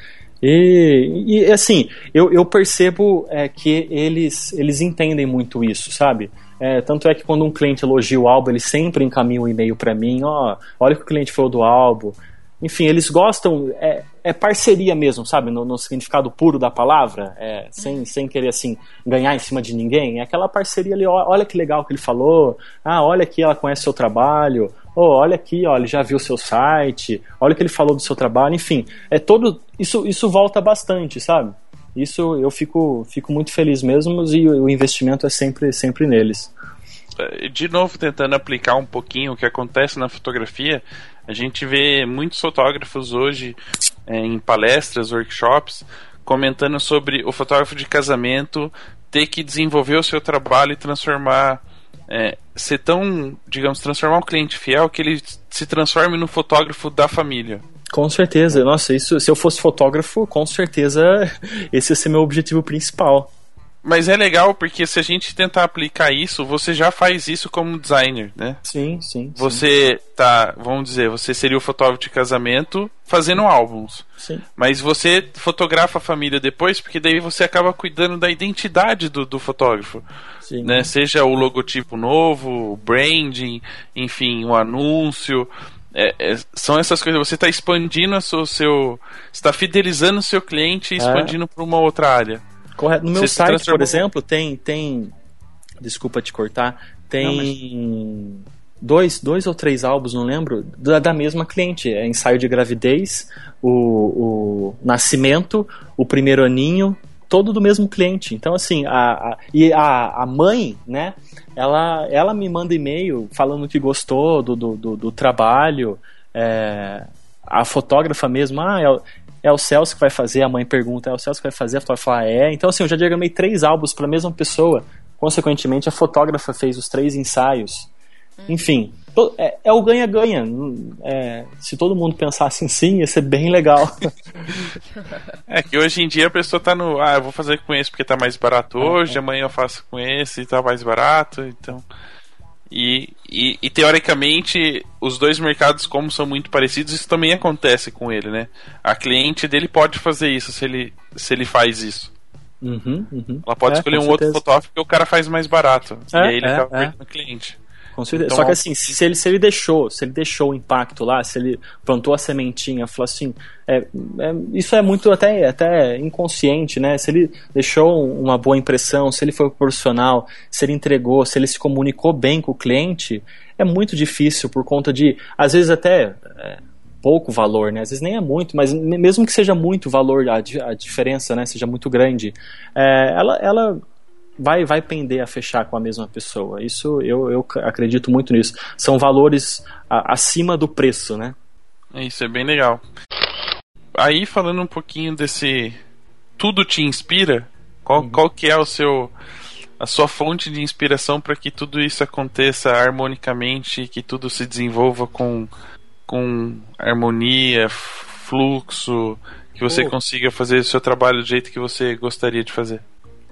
E, e assim, eu, eu percebo é, que eles, eles entendem muito isso, sabe? É, tanto é que quando um cliente elogia o álbum, ele sempre encaminha um e-mail para mim, ó, olha o que o cliente falou do álbum. Enfim, eles gostam, é, é parceria mesmo, sabe? No, no, significado puro da palavra, é, sem, sem querer, assim, ganhar em cima de ninguém. É aquela parceria ali, ó, olha que legal que ele falou, ah, olha aqui, ela conhece seu trabalho, oh, olha aqui, ó, ele já viu o seu site, olha o que ele falou do seu trabalho, enfim, é todo, isso, isso volta bastante, sabe? Isso eu fico, fico muito feliz mesmo e o investimento é sempre, sempre neles. É, de novo, tentando aplicar um pouquinho o que acontece na fotografia, a gente vê muitos fotógrafos hoje é, em palestras, workshops, comentando sobre o fotógrafo de casamento ter que desenvolver o seu trabalho e transformar é, ser tão, digamos, transformar um cliente fiel que ele se transforme no fotógrafo da família. Com certeza. Nossa, isso, se eu fosse fotógrafo, com certeza esse ia ser meu objetivo principal. Mas é legal porque se a gente tentar aplicar isso, você já faz isso como designer, né? Sim, sim. Você sim. tá, vamos dizer, você seria o fotógrafo de casamento fazendo álbuns. Sim. Mas você fotografa a família depois, porque daí você acaba cuidando da identidade do, do fotógrafo. Sim. Né? Seja o logotipo novo, o branding, enfim, o anúncio. É, é, são essas coisas. Você está expandindo o seu, seu está fidelizando o seu cliente e é. expandindo é. para uma outra área. Correto. No meu Você site, por exemplo, tem tem desculpa te cortar, tem não, mas... dois, dois ou três álbuns, não lembro, da, da mesma cliente. É ensaio de gravidez, o, o nascimento, o primeiro aninho, todo do mesmo cliente. Então, assim, a, a, e a, a mãe, né, ela, ela me manda e-mail falando que gostou do, do, do, do trabalho. É, a fotógrafa mesmo, ah, é, é, o Celso que vai fazer, a mãe pergunta, é o Celso que vai fazer, a fotógrafa fala, é. Então, assim, eu já diagramei três álbuns para a mesma pessoa. Consequentemente, a fotógrafa fez os três ensaios. Hum. Enfim, é, é o ganha-ganha. É, se todo mundo pensasse em sim, ia ser bem legal. é que hoje em dia a pessoa tá no. Ah, eu vou fazer com esse porque tá mais barato é, hoje, é. amanhã eu faço com esse e tá mais barato, então. E, e, e, teoricamente, os dois mercados, como são muito parecidos, isso também acontece com ele, né? A cliente dele pode fazer isso se ele, se ele faz isso. Uhum, uhum. Ela pode É, escolher um outro certeza. fotógrafo que o cara faz mais barato. É, e aí ele é, acaba é. perdendo o cliente. Com certeza. Então, Só que assim, se ele, se ele deixou, se ele deixou o impacto lá, se ele plantou a sementinha, falou assim, é, é- isso é muito até, até inconsciente, né? Se ele deixou uma boa impressão, se ele foi profissional, se ele entregou, se ele se comunicou bem com o cliente, é muito difícil por conta de, às vezes até é, pouco valor, né? Às vezes nem é muito, mas me- mesmo que seja muito valor, a, a diferença, né, seja muito grande, é, ela, ela vai, vai pender a fechar com a mesma pessoa. Isso eu, eu acredito muito nisso. São valores a- acima do preço, né? É Isso é bem legal. Aí falando um pouquinho desse tudo te inspira, qual, Uhum. qual que é o seu a sua fonte de inspiração para que tudo isso aconteça harmonicamente, que tudo se desenvolva com com harmonia, fluxo, que você Pô. consiga fazer o seu trabalho do jeito que você gostaria de fazer.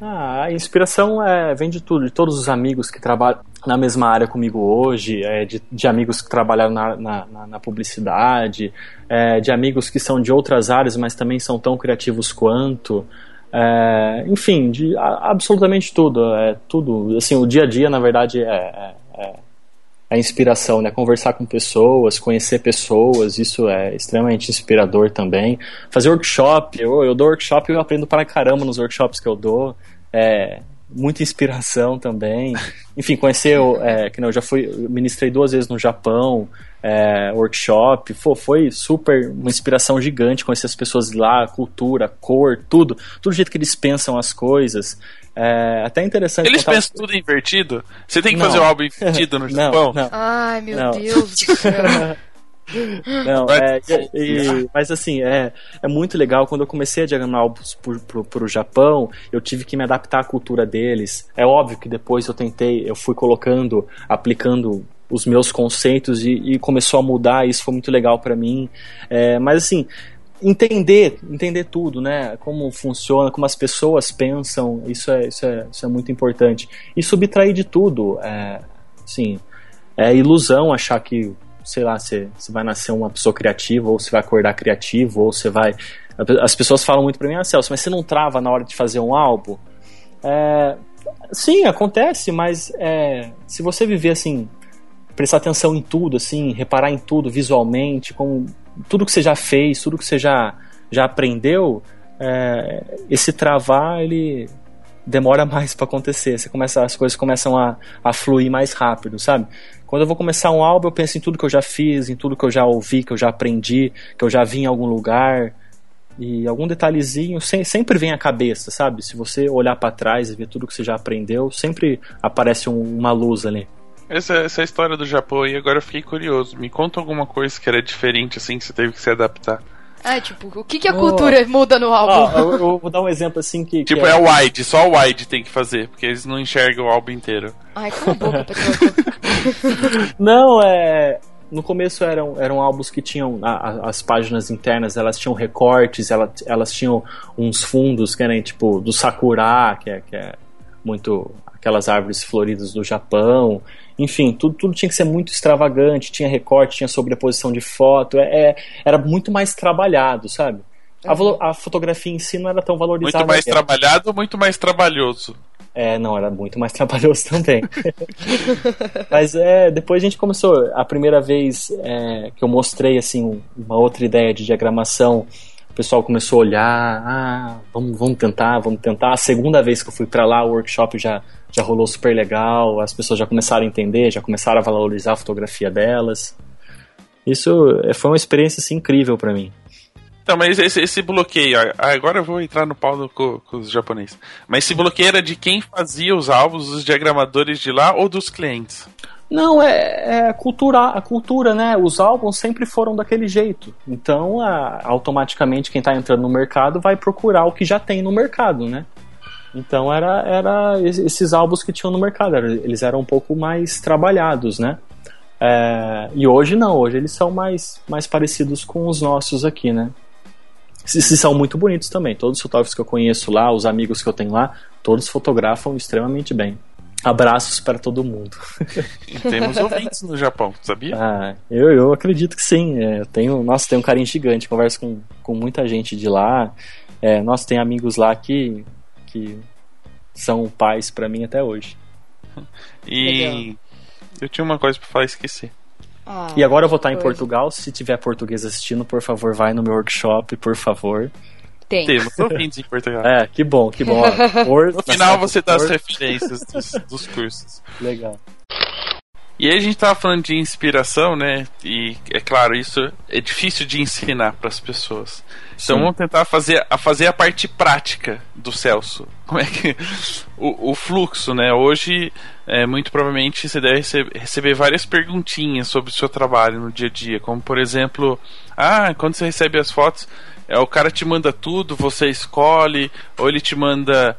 Ah, a inspiração é, vem de tudo, de todos os amigos que trabalham na mesma área comigo hoje, é, de, de amigos que trabalharam na, na, na- publicidade, é, de amigos que são de outras áreas, mas também são tão criativos quanto. é, enfim, de a- absolutamente tudo. É, tudo. Assim, o dia a dia, na verdade, é, é, é a inspiração, né? Conversar com pessoas, conhecer pessoas, isso é extremamente inspirador também. Fazer workshop, eu, eu dou workshop e eu aprendo para caramba nos workshops que eu dou. É, muita inspiração também. Enfim, conhecer, o- é, que não, eu já fui, eu ministrei duas vezes no Japão, é, workshop, Pô, foi super uma inspiração gigante conhecer as pessoas lá, a cultura, cor, tudo, tudo o jeito que eles pensam as coisas. É até interessante. Eles contar- pensam tudo invertido? Você tem que Não. fazer um álbum invertido no Não, Japão? não. Ai, meu Não. Deus do céu. Não, é, e- e- mas assim, é, é muito legal. Quando eu comecei a diagramar álbuns pro, pro, pro Japão, eu tive que me adaptar à cultura deles. É óbvio que depois eu tentei, eu fui colocando, aplicando os meus conceitos e, e começou a mudar. Isso foi muito legal pra mim. É, mas assim, entender, entender tudo, né? Como funciona, como as pessoas pensam, isso é, isso é, isso é muito importante. E subtrair de tudo, é, assim, é ilusão achar que, sei lá, você, você vai nascer uma pessoa criativa, ou você vai acordar criativo, ou você vai. As pessoas falam muito pra mim, ah, Celso, mas você não trava na hora de fazer um álbum? É, sim, acontece, mas é, se você viver assim, prestar atenção em tudo, assim, reparar em tudo visualmente, com tudo que você já fez, tudo que você já, já aprendeu, é, esse travar ele demora mais para acontecer. Você começa, as coisas começam a, a fluir mais rápido, sabe? Quando eu vou começar um álbum, eu penso em tudo que eu já fiz, em tudo que eu já ouvi, que eu já aprendi, que eu já vi em algum lugar. E algum detalhezinho sem- sempre vem à cabeça, sabe? Se você olhar para trás e ver tudo que você já aprendeu, sempre aparece um- uma luz ali. Essa, essa história do Japão aí, agora eu fiquei curioso. Me conta alguma coisa que era diferente, assim, que você teve que se adaptar. É, tipo, o que, que a Oh. cultura muda no álbum? Ó, eu, eu vou dar um exemplo assim que. que Tipo, é o wide, só o wide tem que fazer, porque eles não enxergam o álbum inteiro. Ai, cala a boca, Petroco. Não, é. No começo eram, eram álbuns que tinham a- a- as páginas internas, elas tinham recortes, ela, elas tinham uns fundos que nem tipo do Sakura, que é, que é muito aquelas árvores floridas do Japão. Enfim, tudo, tudo tinha que ser muito extravagante, tinha recorte, tinha sobreposição de foto, é, é- era muito mais trabalhado, sabe? A, valo- a fotografia em si não era tão valorizada. Muito mais ainda. trabalhado ou muito mais trabalhoso? É, não, era muito mais trabalhoso também. Mas é, depois a gente começou, a primeira vez é, que eu mostrei assim um- uma outra ideia de diagramação, o pessoal começou a olhar, ah, vamos, vamos tentar, vamos tentar. A segunda vez que eu fui para lá, o workshop já, já rolou super legal, as pessoas já começaram a entender, já começaram a valorizar a fotografia delas. Isso é, foi uma experiência assim, incrível para mim. Então, mas esse, esse bloqueio, agora eu vou entrar no pau do- com, com os japoneses. Mas esse bloqueio era de quem fazia os álbuns, dos diagramadores de lá ou dos clientes? Não, é, é cultura, a cultura, né? Os álbuns sempre foram daquele jeito. Então, a- automaticamente, quem está entrando no mercado vai procurar o que já tem no mercado, né? Então, era, era es- esses álbuns que tinham no mercado. Eles eram um pouco mais trabalhados, né? É, e hoje não, hoje eles são mais, mais parecidos com os nossos aqui, né? E e são muito bonitos também. Todos os fotógrafos que eu conheço lá, os amigos que eu tenho lá, todos fotografam extremamente bem. Abraços para todo mundo. E temos ouvintes no Japão, sabia? Ah, eu, eu acredito que sim. É, eu tenho, nossa, tenho um carinho gigante. Converso com, com muita gente de lá. É, nossa, tem amigos lá que, que são pais para mim até hoje. E Legal. eu tinha uma coisa pra falar e esqueci. Ah, E agora eu vou estar em coisa. Portugal. Se tiver português assistindo, por favor, vai no meu workshop, por favor. Tem. Temos ouvintes em Portugal. É, que bom, que bom. No final você dá as referências dos, dos cursos. Legal. E aí a gente tava falando de inspiração, né? E é claro, isso é difícil de ensinar para as pessoas. Então Sim. vamos tentar fazer a, fazer a parte prática do Celso. Como é que o, o fluxo, né? Hoje, é, muito provavelmente você deve rece- receber várias perguntinhas sobre o seu trabalho no dia a dia, como por exemplo, ah, quando você recebe as fotos, é o cara te manda tudo, você escolhe, ou ele te manda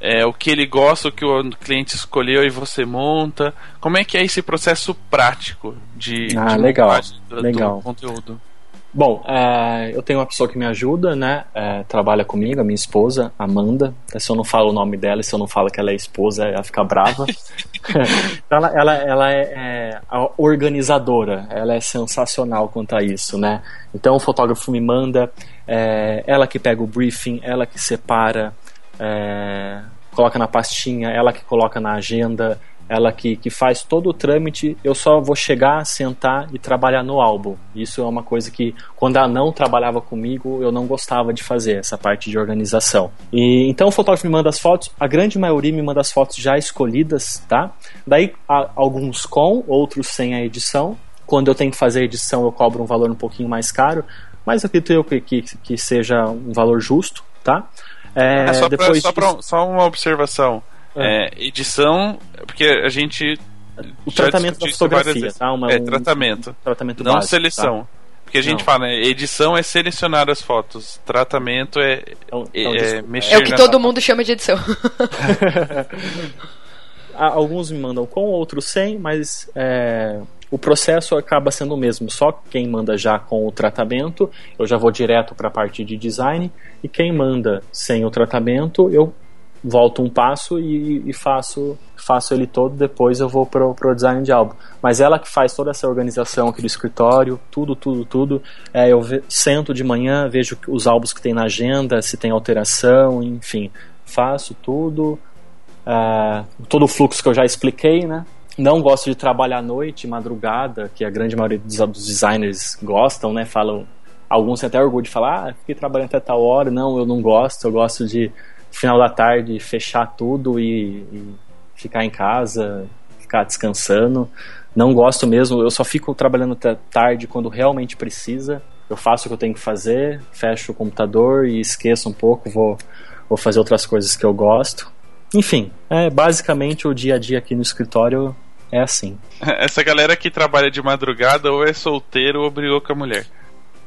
é, o que ele gosta, o que o cliente escolheu e você monta. Como é que é esse processo prático de, Ah, de legal, do, do legal. conteúdo? Bom, é, eu tenho uma pessoa que me ajuda, né? é, trabalha comigo, a minha esposa, Amanda. Se eu não falo o nome dela, se eu não falo que ela é esposa, ela fica brava. Ela, ela, ela é, é a organizadora, ela é sensacional quanto a isso, né? Então o fotógrafo me manda, é, ela que pega o briefing, ela que separa, é, coloca na pastinha, ela que coloca na agenda, ela que, que faz todo o trâmite, eu só vou chegar, sentar e trabalhar no álbum. Isso é uma coisa que, quando ela não trabalhava comigo, eu não gostava de fazer, essa parte de organização. E Então o fotógrafo me manda as fotos, a grande maioria me manda as fotos já escolhidas, tá? Daí a- alguns com, outros sem a edição. Quando eu tenho que fazer a edição, eu cobro um valor um pouquinho mais caro, mas acredito eu que, que, que seja um valor justo, tá? É, É, só, pra, depois só, pra- só uma observação. É. É, edição, porque a gente. o tratamento da fotografia, tá? Uma- é, um- tratamento. tratamento Não básico, seleção. tá? Porque a gente Não. fala, né, edição é selecionar as fotos, tratamento é, Então, é, então, é desculpa. mexer É o que na- todo mundo chama de edição. Alguns me mandam com, outros sem, mas é, o processo acaba sendo o mesmo. Só quem manda já com o tratamento, eu já vou direto para a parte de design, e quem manda sem o tratamento, eu volto um passo e, e faço faço ele todo, depois eu vou pro, pro design de álbum. Mas ela que faz toda essa organização aqui do escritório, tudo, tudo, tudo. É, eu ve- sento de manhã, vejo os álbuns que tem na agenda, se tem alteração, enfim. Faço tudo, ah, todo o fluxo que eu já expliquei, né? Não gosto de trabalhar à noite, madrugada, que a grande maioria dos, designers gostam, né? Falam, alguns têm até orgulho de falar, ah, fiquei trabalhando até tal hora. Não, eu não gosto, eu gosto de final da tarde fechar tudo e, e ficar em casa, ficar descansando. Não gosto mesmo, eu só fico trabalhando até tarde quando realmente precisa. Eu faço o que eu tenho que fazer, fecho o computador e esqueço um pouco, vou, vou fazer outras coisas que eu gosto. Enfim, é basicamente o dia a dia aqui no escritório é assim. Essa galera que trabalha de madrugada ou é solteiro ou brigou com a mulher.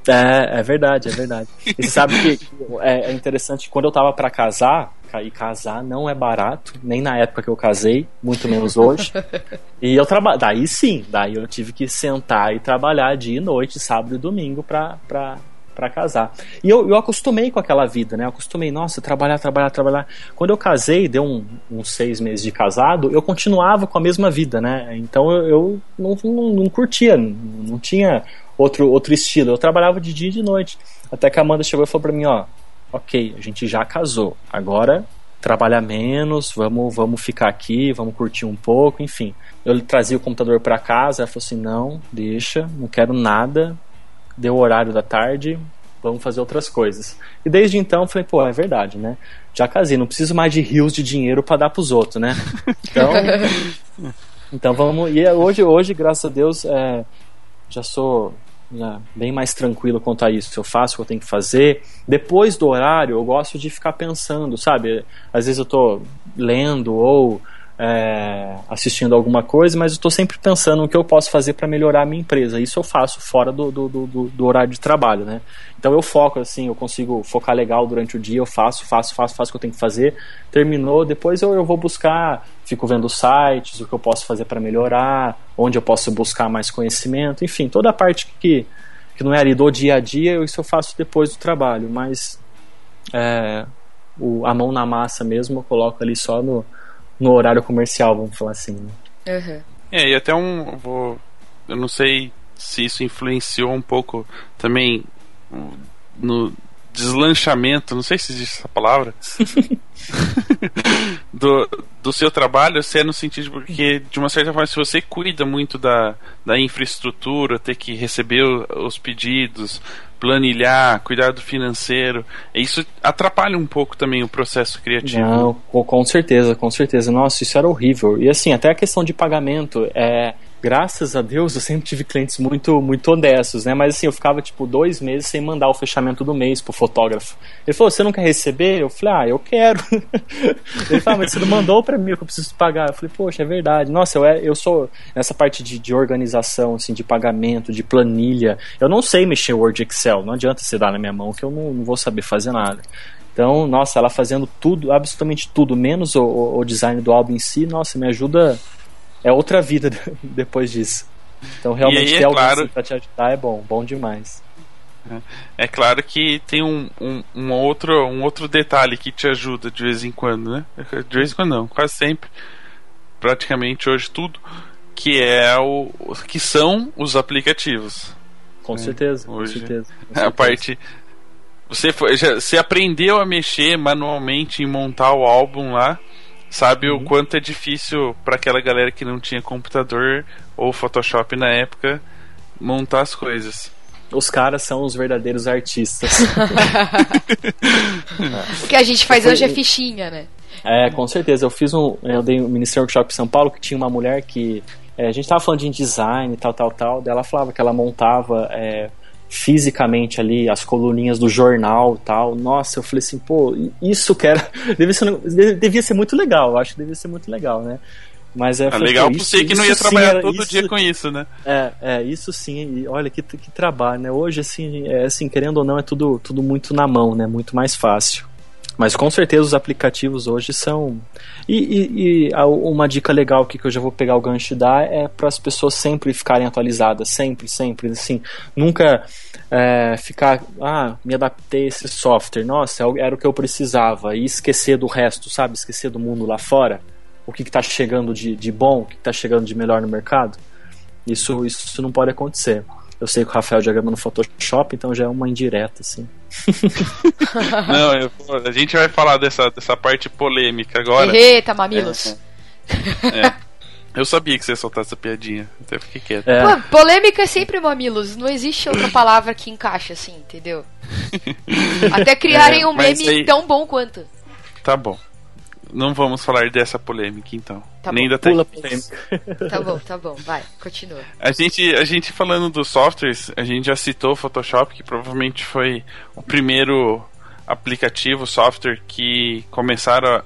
É, é verdade, é verdade. E você sabe que é, é interessante que quando eu tava pra casar, ca- e casar não é barato, nem na época que eu casei, muito menos hoje. E eu trabalho, daí sim, daí eu tive que sentar e trabalhar dia e noite, sábado e domingo pra, pra, pra casar. E eu, eu acostumei com aquela vida, né? Eu acostumei, nossa, trabalhar, trabalhar, trabalhar. Quando eu casei, deu um- uns seis meses de casado, eu continuava com a mesma vida, né? Então eu, eu não, não, não curtia, não, tinha outro, outro estilo. Eu trabalhava de dia e de noite. Até que a Amanda chegou e falou pra mim, ó, ok, a gente já casou, agora trabalhar menos, vamos, vamos ficar aqui, vamos curtir um pouco, enfim. Eu trazia o computador para casa, ela falou assim, não, deixa, não quero nada, deu o horário da tarde, vamos fazer outras coisas. E desde então falei, pô, é verdade, né? Já casei, não preciso mais de rios de dinheiro para dar pros outros, né? Então, então vamos. E hoje, hoje graças a Deus, é, já sou já bem mais tranquilo quanto a isso. Eu faço o que eu tenho que fazer. Depois do horário, eu gosto de ficar pensando, sabe? Às vezes eu tô lendo ou é, assistindo alguma coisa, mas eu estou sempre pensando no que eu posso fazer para melhorar a minha empresa. Isso eu faço fora do, do, do, do horário de trabalho, né? Então eu foco assim, eu consigo focar legal durante o dia, eu faço, faço, faço, faço o que eu tenho que fazer. Terminou, depois eu, eu vou buscar, fico vendo sites, o que eu posso fazer para melhorar, onde eu posso buscar mais conhecimento, enfim, toda a parte que, que não é ali do dia a dia, isso eu faço depois do trabalho, mas é, o, a mão na massa mesmo eu coloco ali só no, no horário comercial, vamos falar assim. né? Uhum. É, e até um. Vou, eu não sei se isso influenciou um pouco também no deslanchamento, não sei se existe essa palavra, do, do seu trabalho, se é no sentido de porque, de uma certa forma, se você cuida muito da, da infraestrutura, ter que receber os pedidos, planilhar, cuidar do financeiro, isso atrapalha um pouco também o processo criativo. Não, com, com certeza, com certeza. Nossa, isso era horrível. E assim, até a questão de pagamento, é, graças a Deus eu sempre tive clientes muito, muito honestos, né? Mas assim, eu ficava tipo dois meses sem mandar o fechamento do mês pro fotógrafo. Ele falou, você não quer receber? Eu falei, ah, eu quero. Ele falou, mas você não mandou pra mim, que eu preciso pagar. Eu falei, poxa, é verdade. Nossa, eu, é- eu sou nessa parte de, de organização, assim, de pagamento, de planilha. Eu não sei mexer Word Excel, não adianta você dar na minha mão que eu não, não vou saber fazer nada. Então, nossa, ela fazendo tudo, absolutamente tudo, menos o, o- o design do álbum em si, nossa, me ajuda. É outra vida depois disso. Então, realmente, aí, é ter alguém claro- assim pra te ajudar é bom, bom demais. É claro que tem um, um, um outro, um outro detalhe que te ajuda de vez em quando, né? De vez em quando não, quase sempre. Praticamente hoje tudo. Que é o. que são os aplicativos. Com certeza, com hoje certeza. com A certeza. parte. Você, foi, já, você aprendeu a mexer manualmente em montar o álbum lá. Sabe Uhum. o quanto é difícil para aquela galera que não tinha computador ou Photoshop na época montar as coisas. Os caras são os verdadeiros artistas. O que a gente faz hoje é fichinha, né? É, com certeza. Eu fiz um. Eu dei um Ministério Workshop em São Paulo que tinha uma mulher que. é, a gente tava falando de design e tal, tal, tal. Daí ela falava que ela montava é, fisicamente ali as coluninhas do jornal tal. Nossa, eu falei assim, pô, isso que era. Devia ser, de- devia ser muito legal. Eu acho que devia ser muito legal, né? Mas é É falei, legal pra você que não ia trabalhar era- todo isso- dia com isso, né? É, é, isso sim, e olha que, que trabalho, né? Hoje, assim, é, assim, querendo ou não, é tudo, tudo muito na mão, né? Muito mais fácil. Mas com certeza os aplicativos hoje são. E, e- e uma dica legal aqui que eu já vou pegar o gancho e dar é para as pessoas sempre ficarem atualizadas, sempre, sempre. Assim, nunca é, ficar. Ah, me adaptei a esse software, nossa, é era o que eu precisava. E esquecer do resto, sabe? Esquecer do mundo lá fora. O que está chegando de, de bom, o que está chegando de melhor no mercado. Isso, isso não pode acontecer. Eu sei que o Rafael diagrama no Photoshop, então já é uma indireta, assim. Não, eu- a gente vai falar dessa, dessa parte polêmica agora. Eita, mamilos. Eu sabia que você ia soltar essa piadinha, até fiquei quieto. É, Pô, polêmica é sempre mamilos. Não existe outra palavra que encaixe assim, entendeu? Até criarem É, um meme aí- tão bom quanto. Tá bom. Não vamos falar dessa polêmica então. Tá Nem bom. da pula polêmica. Tá bom, tá bom. Vai, continua. A gente, a gente falando dos softwares, a gente já citou o Photoshop, que provavelmente foi o primeiro aplicativo, software que começaram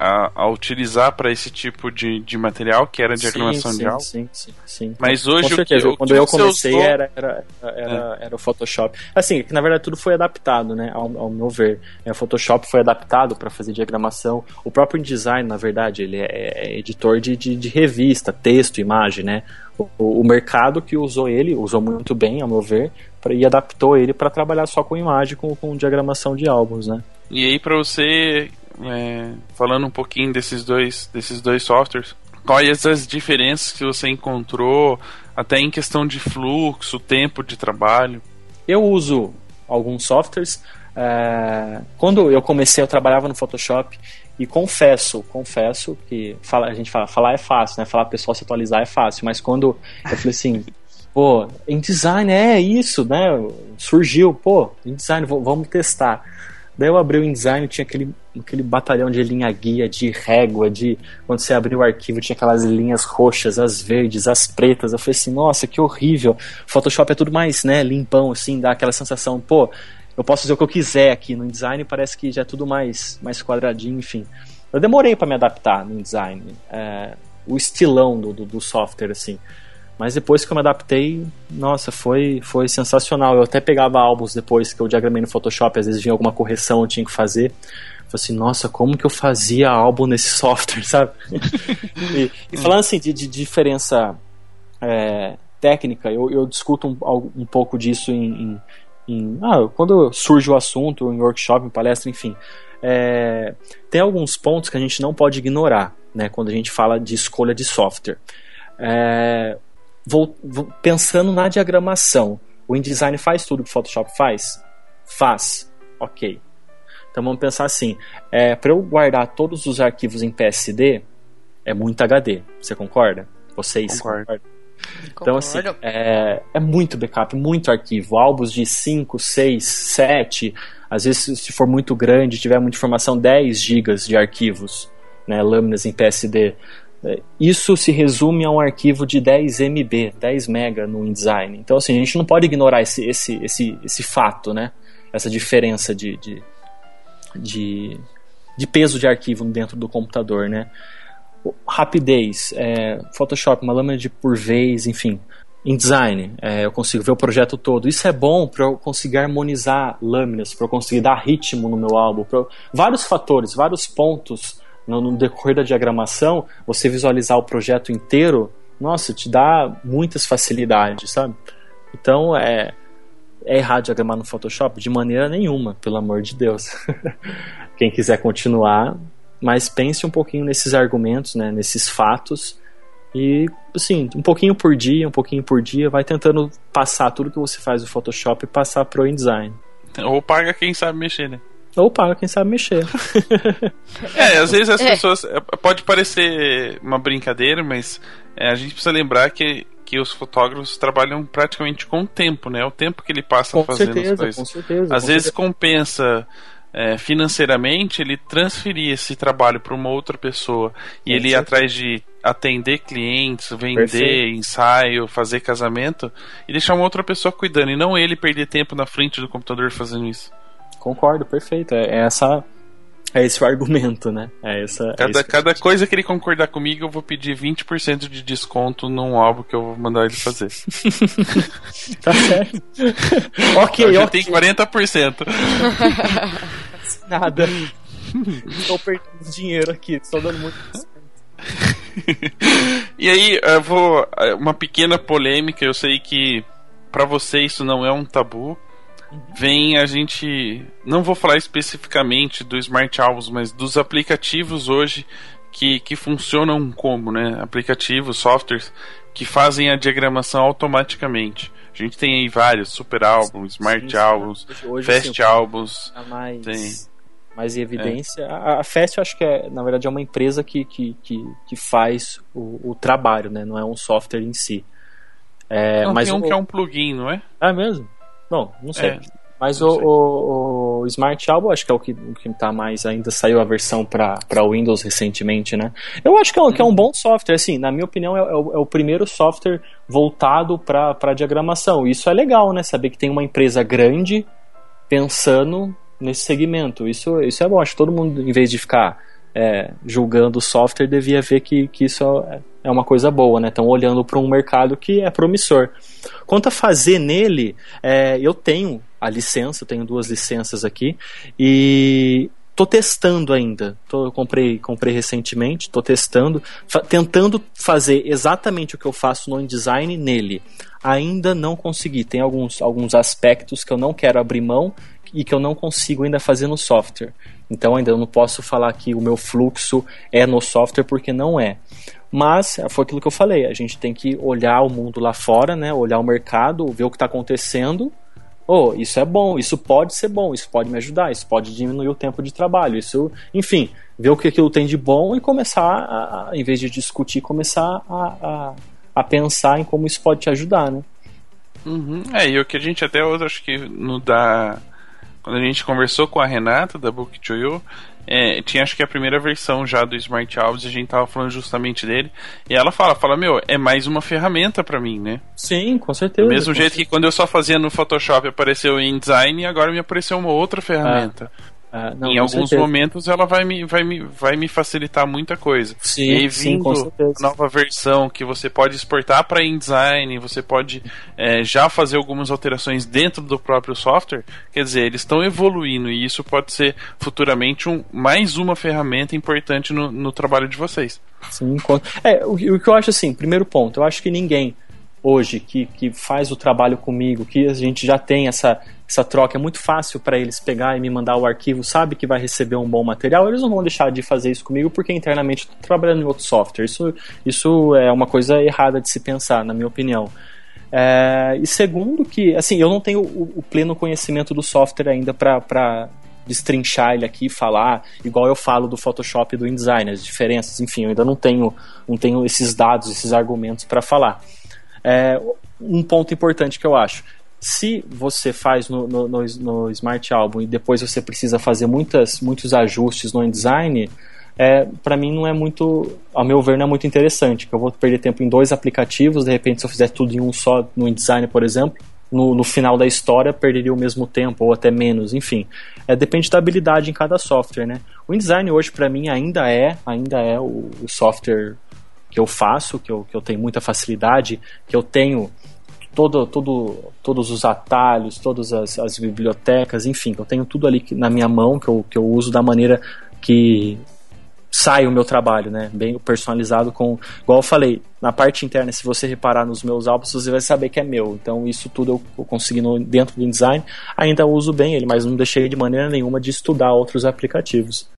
a, a, utilizar para esse tipo de, de material, que era diagramação sim, de álbum. sim, sim, sim. Mas Com hoje o que, certeza, o que quando eu comecei usou- era, era, era, era o Photoshop. Assim, que na verdade tudo foi adaptado, né? Ao, ao meu ver. É, o Photoshop foi adaptado para fazer diagramação. O próprio InDesign, na verdade, ele é, é editor de, de, de revista, texto, imagem, né? O, o mercado que usou ele, usou muito bem, ao meu ver, pra, e adaptou ele para trabalhar só com imagem, com, com diagramação de álbuns, né? E aí para você, é, falando um pouquinho desses dois, desses dois softwares, quais as diferenças que você encontrou, até em questão de fluxo, tempo de trabalho? Eu uso alguns softwares. é, quando eu comecei, eu trabalhava no Photoshop e confesso, confesso que fala, a gente fala, falar é fácil, né? Falar pessoal se atualizar é fácil, mas quando eu falei assim, pô, em design é isso, né? Surgiu, pô, em design, v- vamos testar. Daí eu abri o InDesign, tinha aquele, aquele batalhão de linha guia, de régua, de quando você abriu o arquivo tinha aquelas linhas roxas, as verdes, as pretas. Eu falei assim, nossa, que horrível. Photoshop é tudo mais, né, limpão, assim, dá aquela sensação, pô, eu posso fazer o que eu quiser aqui no InDesign, parece que já é tudo mais, mais quadradinho, enfim. Eu demorei para me adaptar no InDesign, é, o estilão do, do, do software, assim. Mas depois que eu me adaptei, nossa, foi, foi sensacional. Eu até pegava álbuns depois que eu diagramei no Photoshop, às vezes vinha alguma correção eu tinha que fazer. Falei assim, nossa, como que eu fazia álbum nesse software, sabe? e, e falando assim de, de diferença é, técnica, eu, eu discuto um, um pouco disso em, em- em- ah, quando surge o assunto, em workshop, em palestra, enfim. É, tem alguns pontos que a gente não pode ignorar. né, quando a gente fala de escolha de software. É, vou, vou- pensando na diagramação, o InDesign faz tudo que o Photoshop faz? Faz. Ok. Então vamos pensar assim: é, para eu guardar todos os arquivos em PSD, é muito HD. Você concorda? Vocês Concordo. concordam? Então, assim, é, é muito backup, muito arquivo. Álbuns de 5, 6, 7. Às vezes, se for muito grande, tiver muita informação, 10 gigas de arquivos, né, lâminas em PSD. Isso se resume a um arquivo de 10 MB, 10 mega no InDesign. Então, assim, a gente não pode ignorar esse, esse, esse, esse fato, né? Essa diferença de, de, de, de peso de arquivo dentro do computador, né? Rapidez, é, Photoshop, uma lâmina de por vez, enfim. InDesign, é, eu consigo ver o projeto todo. Isso é bom para eu conseguir harmonizar lâminas, para eu conseguir dar ritmo no meu álbum. eu- Vários fatores, vários pontos no, no decorrer da diagramação, você visualizar o projeto inteiro, nossa, te dá muitas facilidades, sabe? Então, é, é errado diagramar no Photoshop? De maneira nenhuma, pelo amor de Deus. Quem quiser continuar, mas pense um pouquinho nesses argumentos, né, nesses fatos e assim, um pouquinho por dia, um pouquinho por dia, vai tentando passar tudo que você faz no Photoshop e passar pro InDesign. Ou paga quem sabe mexer, né? Ou paga quem sabe mexer. É, às vezes as É. pessoas. é, Pode parecer uma brincadeira, mas é, a gente precisa lembrar que, que os fotógrafos trabalham praticamente com o tempo, né? O tempo que ele passa com fazendo as certeza, coisas. com certeza. Às com vezes certeza. compensa é, financeiramente ele transferir esse trabalho para uma outra pessoa e Com ele ir atrás de atender clientes, vender Perfeito. ensaio, fazer casamento e deixar uma outra pessoa cuidando e não ele perder tempo na frente do computador fazendo isso. Concordo, perfeito. É, é essa é esse o argumento, né? É essa é Cada, que- cada coisa que ele concordar comigo, eu vou pedir 20% de desconto num álbum que eu vou mandar ele fazer. Tá certo. ok, eu já ok. tenho 40%. Nada. Estou perdendo dinheiro aqui, estou dando muito. E aí, eu vou. Uma pequena polêmica, eu sei que pra você isso não é um tabu. Vem a gente. Não vou falar especificamente do Smart Albums, mas dos aplicativos hoje que, que funcionam como, né? Aplicativos, softwares que fazem a diagramação automaticamente. A gente tem aí vários, Super Albums, Smart Sim, sim. Albums, Hoje, Fast Albums. tá mais, Tem. mais em evidência. A, a Fest, eu acho que é, na verdade, é uma empresa que, que, que, que faz o, o trabalho, né? Não é um software em si. É, Não, mas tem um que é um plugin, não é? Ah, mesmo? Bom, não sei. É, Mas não o, sei. o, o Smart Album, acho que é o que, o que tá mais. Ainda saiu a versão para Windows recentemente, né? Eu acho que é, um- que é um bom software, assim, na minha opinião, é, é o, é o primeiro software voltado para diagramação. Isso é legal, né? Saber que tem uma empresa grande pensando nesse segmento. Isso, isso é bom. Acho que todo mundo, em vez de ficar é, julgando o software, devia ver que, que isso é, é uma coisa boa, né? Estão olhando para um mercado que é promissor. Quanto a fazer nele, é, eu tenho a licença, tenho duas licenças aqui e tô testando ainda. Tô, eu comprei, comprei recentemente, tô testando, fa- tentando fazer exatamente o que eu faço no InDesign nele. Ainda não consegui. Tem alguns, alguns aspectos que eu não quero abrir mão e que eu não consigo ainda fazer no software. Então ainda eu não posso falar que o meu fluxo é no software porque não é. Mas foi aquilo que eu falei, a gente tem que olhar o mundo lá fora, né? Olhar o mercado, ver o que está acontecendo. Oh, isso é bom, isso pode ser bom, isso pode me ajudar, isso pode diminuir o tempo de trabalho, isso, enfim, ver o que aquilo tem de bom e começar, a, a- em vez de discutir, começar a, a, a pensar em como isso pode te ajudar, né? Uhum. É, e o que a gente até hoje, acho que no da. Quando a gente conversou com a Renata da Book to You, é, tinha acho que a primeira versão já do Smart Albums, a gente tava falando justamente dele. E ela fala, fala, meu, é mais uma ferramenta pra mim, né? Sim, com certeza. Do mesmo jeito que quando eu só fazia no Photoshop apareceu o InDesign e agora me apareceu uma outra ferramenta. Ah, não, em alguns certeza. momentos ela vai me, vai, me, vai me facilitar muita coisa. Sim, e aí, sim, vindo a nova versão que você pode exportar para InDesign, você pode é, já fazer algumas alterações dentro do próprio software. Quer dizer, eles estão evoluindo e isso pode ser futuramente um, mais uma ferramenta importante no, no trabalho de vocês. Sim, é, o, o que eu acho assim, primeiro ponto, eu acho que ninguém hoje que, que faz o trabalho comigo, que a gente já tem essa, essa troca, é muito fácil para eles pegar e me mandar o arquivo, sabe que vai receber um bom material, eles não vão deixar de fazer isso comigo porque internamente estou trabalhando em outro software. Isso, isso é uma coisa errada de se pensar, na minha opinião. É, e segundo que, assim, eu não tenho o, o pleno conhecimento do software ainda para destrinchar ele aqui e falar, igual eu falo do Photoshop e do InDesign, as diferenças, enfim, eu ainda não tenho, não tenho esses dados, esses argumentos para falar. É, um ponto importante que eu acho. Se você faz no, no, no, no Smart Album e depois você precisa fazer muitas, muitos ajustes no InDesign, é, para mim não é muito, ao meu ver, não é muito interessante, que eu vou perder tempo em dois aplicativos, de repente se eu fizer tudo em um só, no InDesign, por exemplo, no, no final da história perderia o mesmo tempo, ou até menos, enfim. É, depende da habilidade em cada software, né? O InDesign hoje, para mim, ainda é, ainda é o, o software que eu faço, que eu, que eu tenho muita facilidade, que eu tenho todo, todo, todos os atalhos, todas as, as bibliotecas, enfim, eu tenho tudo ali na minha mão que eu, que eu uso da maneira que sai o meu trabalho, né? Bem personalizado com, igual eu falei, na parte interna, se você reparar nos meus álbuns, você vai saber que é meu. Então isso tudo eu, eu consegui no, dentro do design, ainda uso bem ele, mas não deixei de maneira nenhuma de estudar outros aplicativos.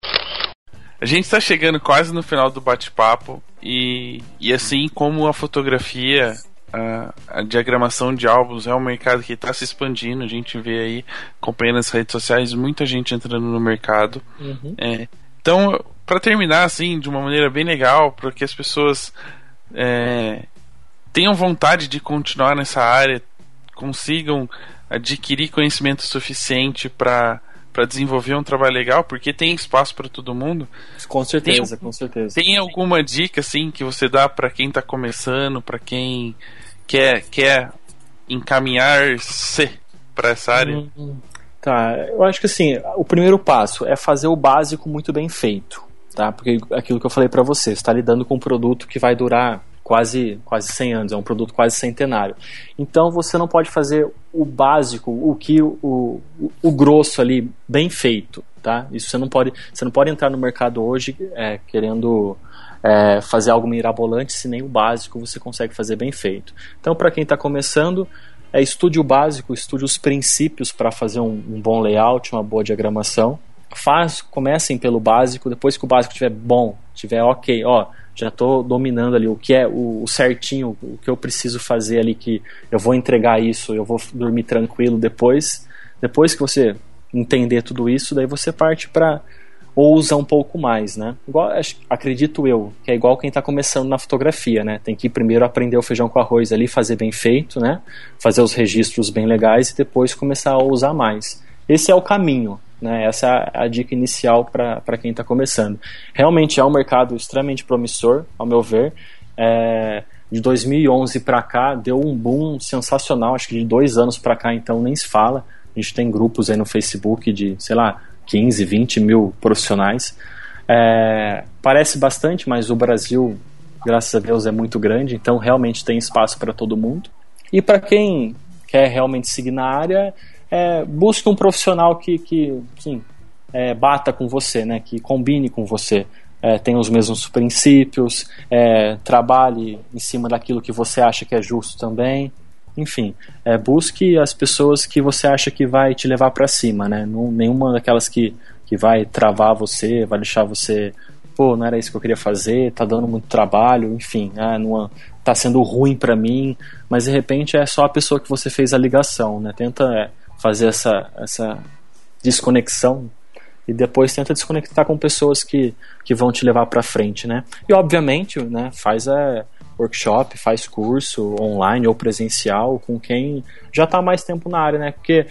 A gente está chegando quase no final do bate-papo e, e assim como a fotografia, a, a, diagramação de álbuns é um mercado que está se expandindo. A gente vê aí, acompanhando as redes sociais, muita gente entrando no mercado. Uhum. É, então, para terminar assim, de uma maneira bem legal, para que as pessoas é, tenham vontade de continuar nessa área, consigam adquirir conhecimento suficiente para para desenvolver um trabalho legal, porque tem espaço para todo mundo. Com certeza, tem, com certeza. Tem alguma dica assim que você dá para quem está começando, para quem quer quer encaminhar-se para essa área? Hum, tá, eu acho que assim, o primeiro passo é fazer o básico muito bem feito, tá? Porque aquilo que eu falei para você, está lidando com um produto que vai durar quase, quase 100 anos, é um produto quase centenário. Então você não pode fazer o básico, o que o, o, o grosso ali bem feito, tá? Isso você não pode, você não pode entrar no mercado hoje é, querendo é, fazer algo mirabolante se nem o básico você consegue fazer bem feito. Então para quem está começando é, estude o básico, estude os princípios para fazer um, um bom layout, uma boa diagramação. Faz, comecem pelo básico, depois que o básico estiver bom, estiver ok, ó, já estou dominando ali o que é o, o, certinho, o que eu preciso fazer ali, que eu vou entregar isso, eu vou dormir tranquilo depois. Depois que você entender tudo isso, daí você parte para ousa um pouco mais, né? Igual, acredito eu, que é igual quem está começando na fotografia, né? Tem que primeiro aprender o feijão com arroz ali, fazer bem feito, né? Fazer os registros bem legais e depois começar a usar mais. Esse é o caminho. Né? Essa é a dica inicial para quem está começando. Realmente é um mercado extremamente promissor, ao meu ver. É, de 2011 para cá deu um boom sensacional. Acho que de dois anos para cá, então, nem se fala. A gente tem grupos aí no Facebook de, sei lá, 15, 20 mil profissionais. É, parece bastante, mas o Brasil, graças a Deus, é muito grande, então realmente tem espaço para todo mundo. E para quem quer realmente seguir na área, é, busque um profissional que, que sim, é, bata com você, né, que combine com você, é, tenha os mesmos princípios, é, trabalhe em cima daquilo que você acha que é justo também. Enfim, é, busque as pessoas que você acha que vai te levar para cima, né? Não, nenhuma daquelas que, que vai travar você, vai deixar você, pô, não era isso que eu queria fazer, tá dando muito trabalho, enfim, ah, não, tá sendo ruim para mim, mas de repente é só a pessoa que você fez a ligação, né? Tenta é, fazer essa, essa desconexão e depois tenta desconectar com pessoas que, que vão te levar para frente, né? E obviamente, né, faz é, workshop, faz curso online ou presencial com quem já está mais tempo na área, né? Porque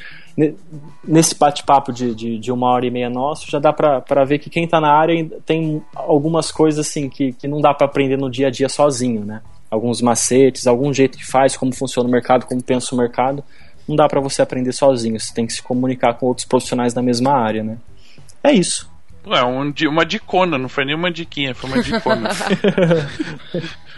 nesse bate-papo de, de, de, uma hora e meia nosso, já dá para ver que quem está na área tem algumas coisas assim que, que não dá para aprender no dia a dia sozinho, né? Alguns macetes, algum jeito que faz, como funciona o mercado, como pensa o mercado não dá para você aprender sozinho, você tem que se comunicar com outros profissionais da mesma área, né? É isso. É um, uma dicona, não foi nem uma diquinha, foi uma dicona.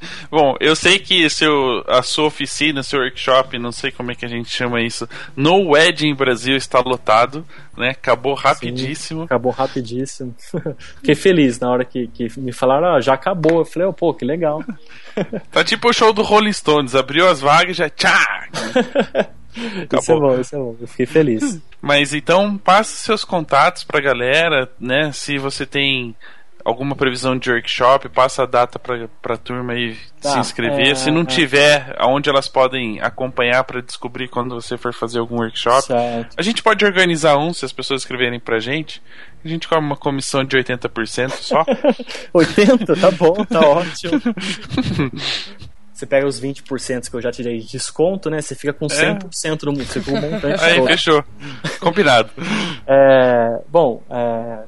Bom, eu sei que seu, a sua oficina, seu workshop, não sei como é que a gente chama isso, no Wedding Brasil está lotado, né? Acabou rapidíssimo. Sim, acabou rapidíssimo. Fiquei feliz na hora que, que me falaram, ah, já acabou. Eu falei, oh, pô, que legal. Tá tipo o show do Rolling Stones, abriu as vagas e já tchá! isso é bom, isso é bom. Eu fiquei feliz. Mas então, passe seus contatos pra galera, né? Se você tem alguma previsão de workshop, passa a data pra, pra turma aí Tá, se inscrever. é, se não é. tiver, aonde elas podem acompanhar pra descobrir quando você for fazer algum workshop. Certo. A gente pode organizar um, se as pessoas escreverem pra gente. A gente cobra uma comissão de 80% só. 80? Tá bom, tá ótimo. Você pega os 20% que eu já tirei de desconto, né? Você fica com 100% no você fica um montante Aí, todo. fechou. Combinado. É, bom, é,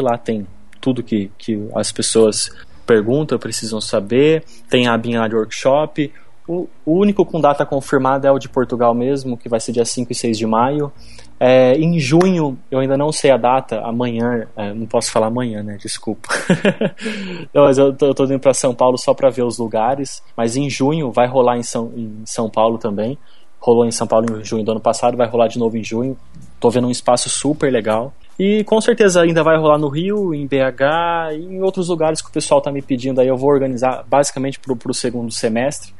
lá tem tudo que, que as pessoas perguntam, precisam saber. Tem a abinha lá de workshop. O, o único com data confirmada é o de Portugal mesmo, que vai ser dia 5 e 6 de maio. É, em junho, eu ainda não sei a data, amanhã, é, não posso falar amanhã, né? Desculpa. não, mas eu tô, eu tô indo para São Paulo só para ver os lugares, mas em junho vai rolar em São, em São Paulo também. Rolou em São Paulo em junho do ano passado, vai rolar de novo em junho. Tô vendo um espaço super legal. E com certeza ainda vai rolar no Rio, em BH e em outros lugares que o pessoal tá me pedindo aí. Eu vou organizar basicamente pro, pro segundo semestre.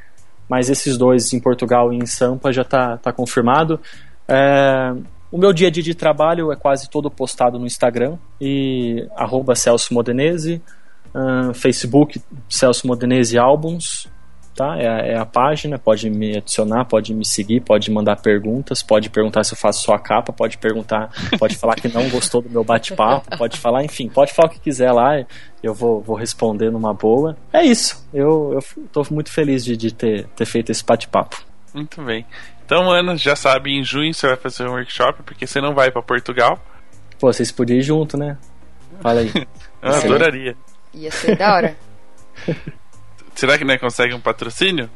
Mas esses dois em Portugal e em Sampa já tá, tá confirmado. É, o meu dia a dia de trabalho é quase todo postado no Instagram e arroba Celso Modenese, ahn, Facebook Celso Modenese Albums, tá? É, a- é a página, pode me adicionar, pode me seguir, pode mandar perguntas, pode perguntar se eu faço só a capa, pode perguntar, pode falar que não gostou do meu bate-papo, pode falar, enfim, pode falar o que quiser lá, eu vou, vou responder numa boa. É isso, eu, eu muito feliz de, de ter, ter feito esse bate-papo. Muito bem. Então, Ana, já sabe, em junho você vai fazer um workshop, porque você não vai pra Portugal. Pô, vocês podiam ir junto, né? Fala aí. Eu adoraria. Ia ser da hora. Será que não consegue um patrocínio?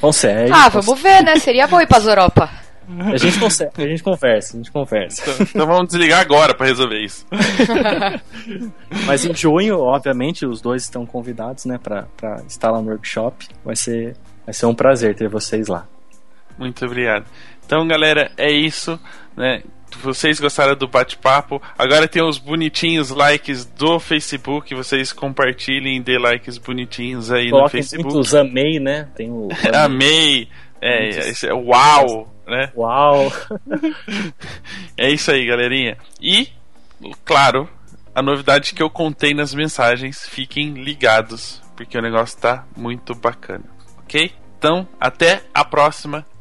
Consegue. Ah, consegue. vamos ver, né? Seria bom ir pras Europa. A gente consegue, a gente conversa, a gente conversa. Então, então vamos desligar agora pra resolver isso. Mas em junho, obviamente, os dois estão convidados, né, pra, pra estar lá no workshop. Vai ser, vai ser um prazer ter vocês lá. Muito obrigado. Então, galera, é isso, né? Vocês gostaram do bate-papo? Agora tem os bonitinhos likes do Facebook. Vocês compartilhem, dê likes bonitinhos aí no Facebook. muitos amei, né? Tem o Amei! É, Muitos. esse é uau, né? Uau! É isso aí, galerinha. E, claro, a novidade que eu contei nas mensagens, fiquem ligados, porque o negócio tá muito bacana, ok? Então, até a próxima.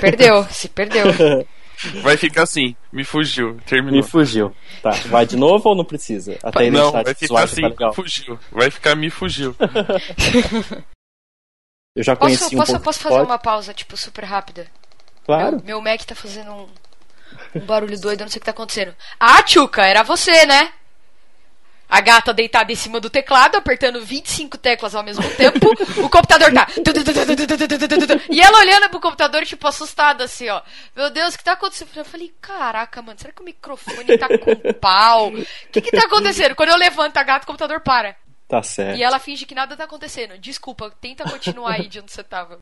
perdeu, se perdeu. Vai ficar assim, me fugiu, terminou. Me fugiu. Tá, vai de novo ou não precisa? Até a Não, vai ficar assim, tá fugiu. Vai ficar me fugiu. Eu já conheci Posso, um posso, pouco. posso fazer Pode? uma pausa, tipo, super rápida? Claro. Meu, meu Mac tá fazendo um, um barulho doido, eu não sei o que tá acontecendo. Ah, Tchuca, era você, né? A gata deitada em cima do teclado, apertando 25 teclas ao mesmo tempo. o computador tá. E ela olhando pro computador, tipo, assustada, assim, ó. Meu Deus, o que tá acontecendo? Eu falei, caraca, mano, será que o microfone tá com pau? O que que tá acontecendo? Quando eu levanto a gata, o computador para. Tá certo. E ela finge que nada tá acontecendo. Desculpa, tenta continuar aí de onde você tava.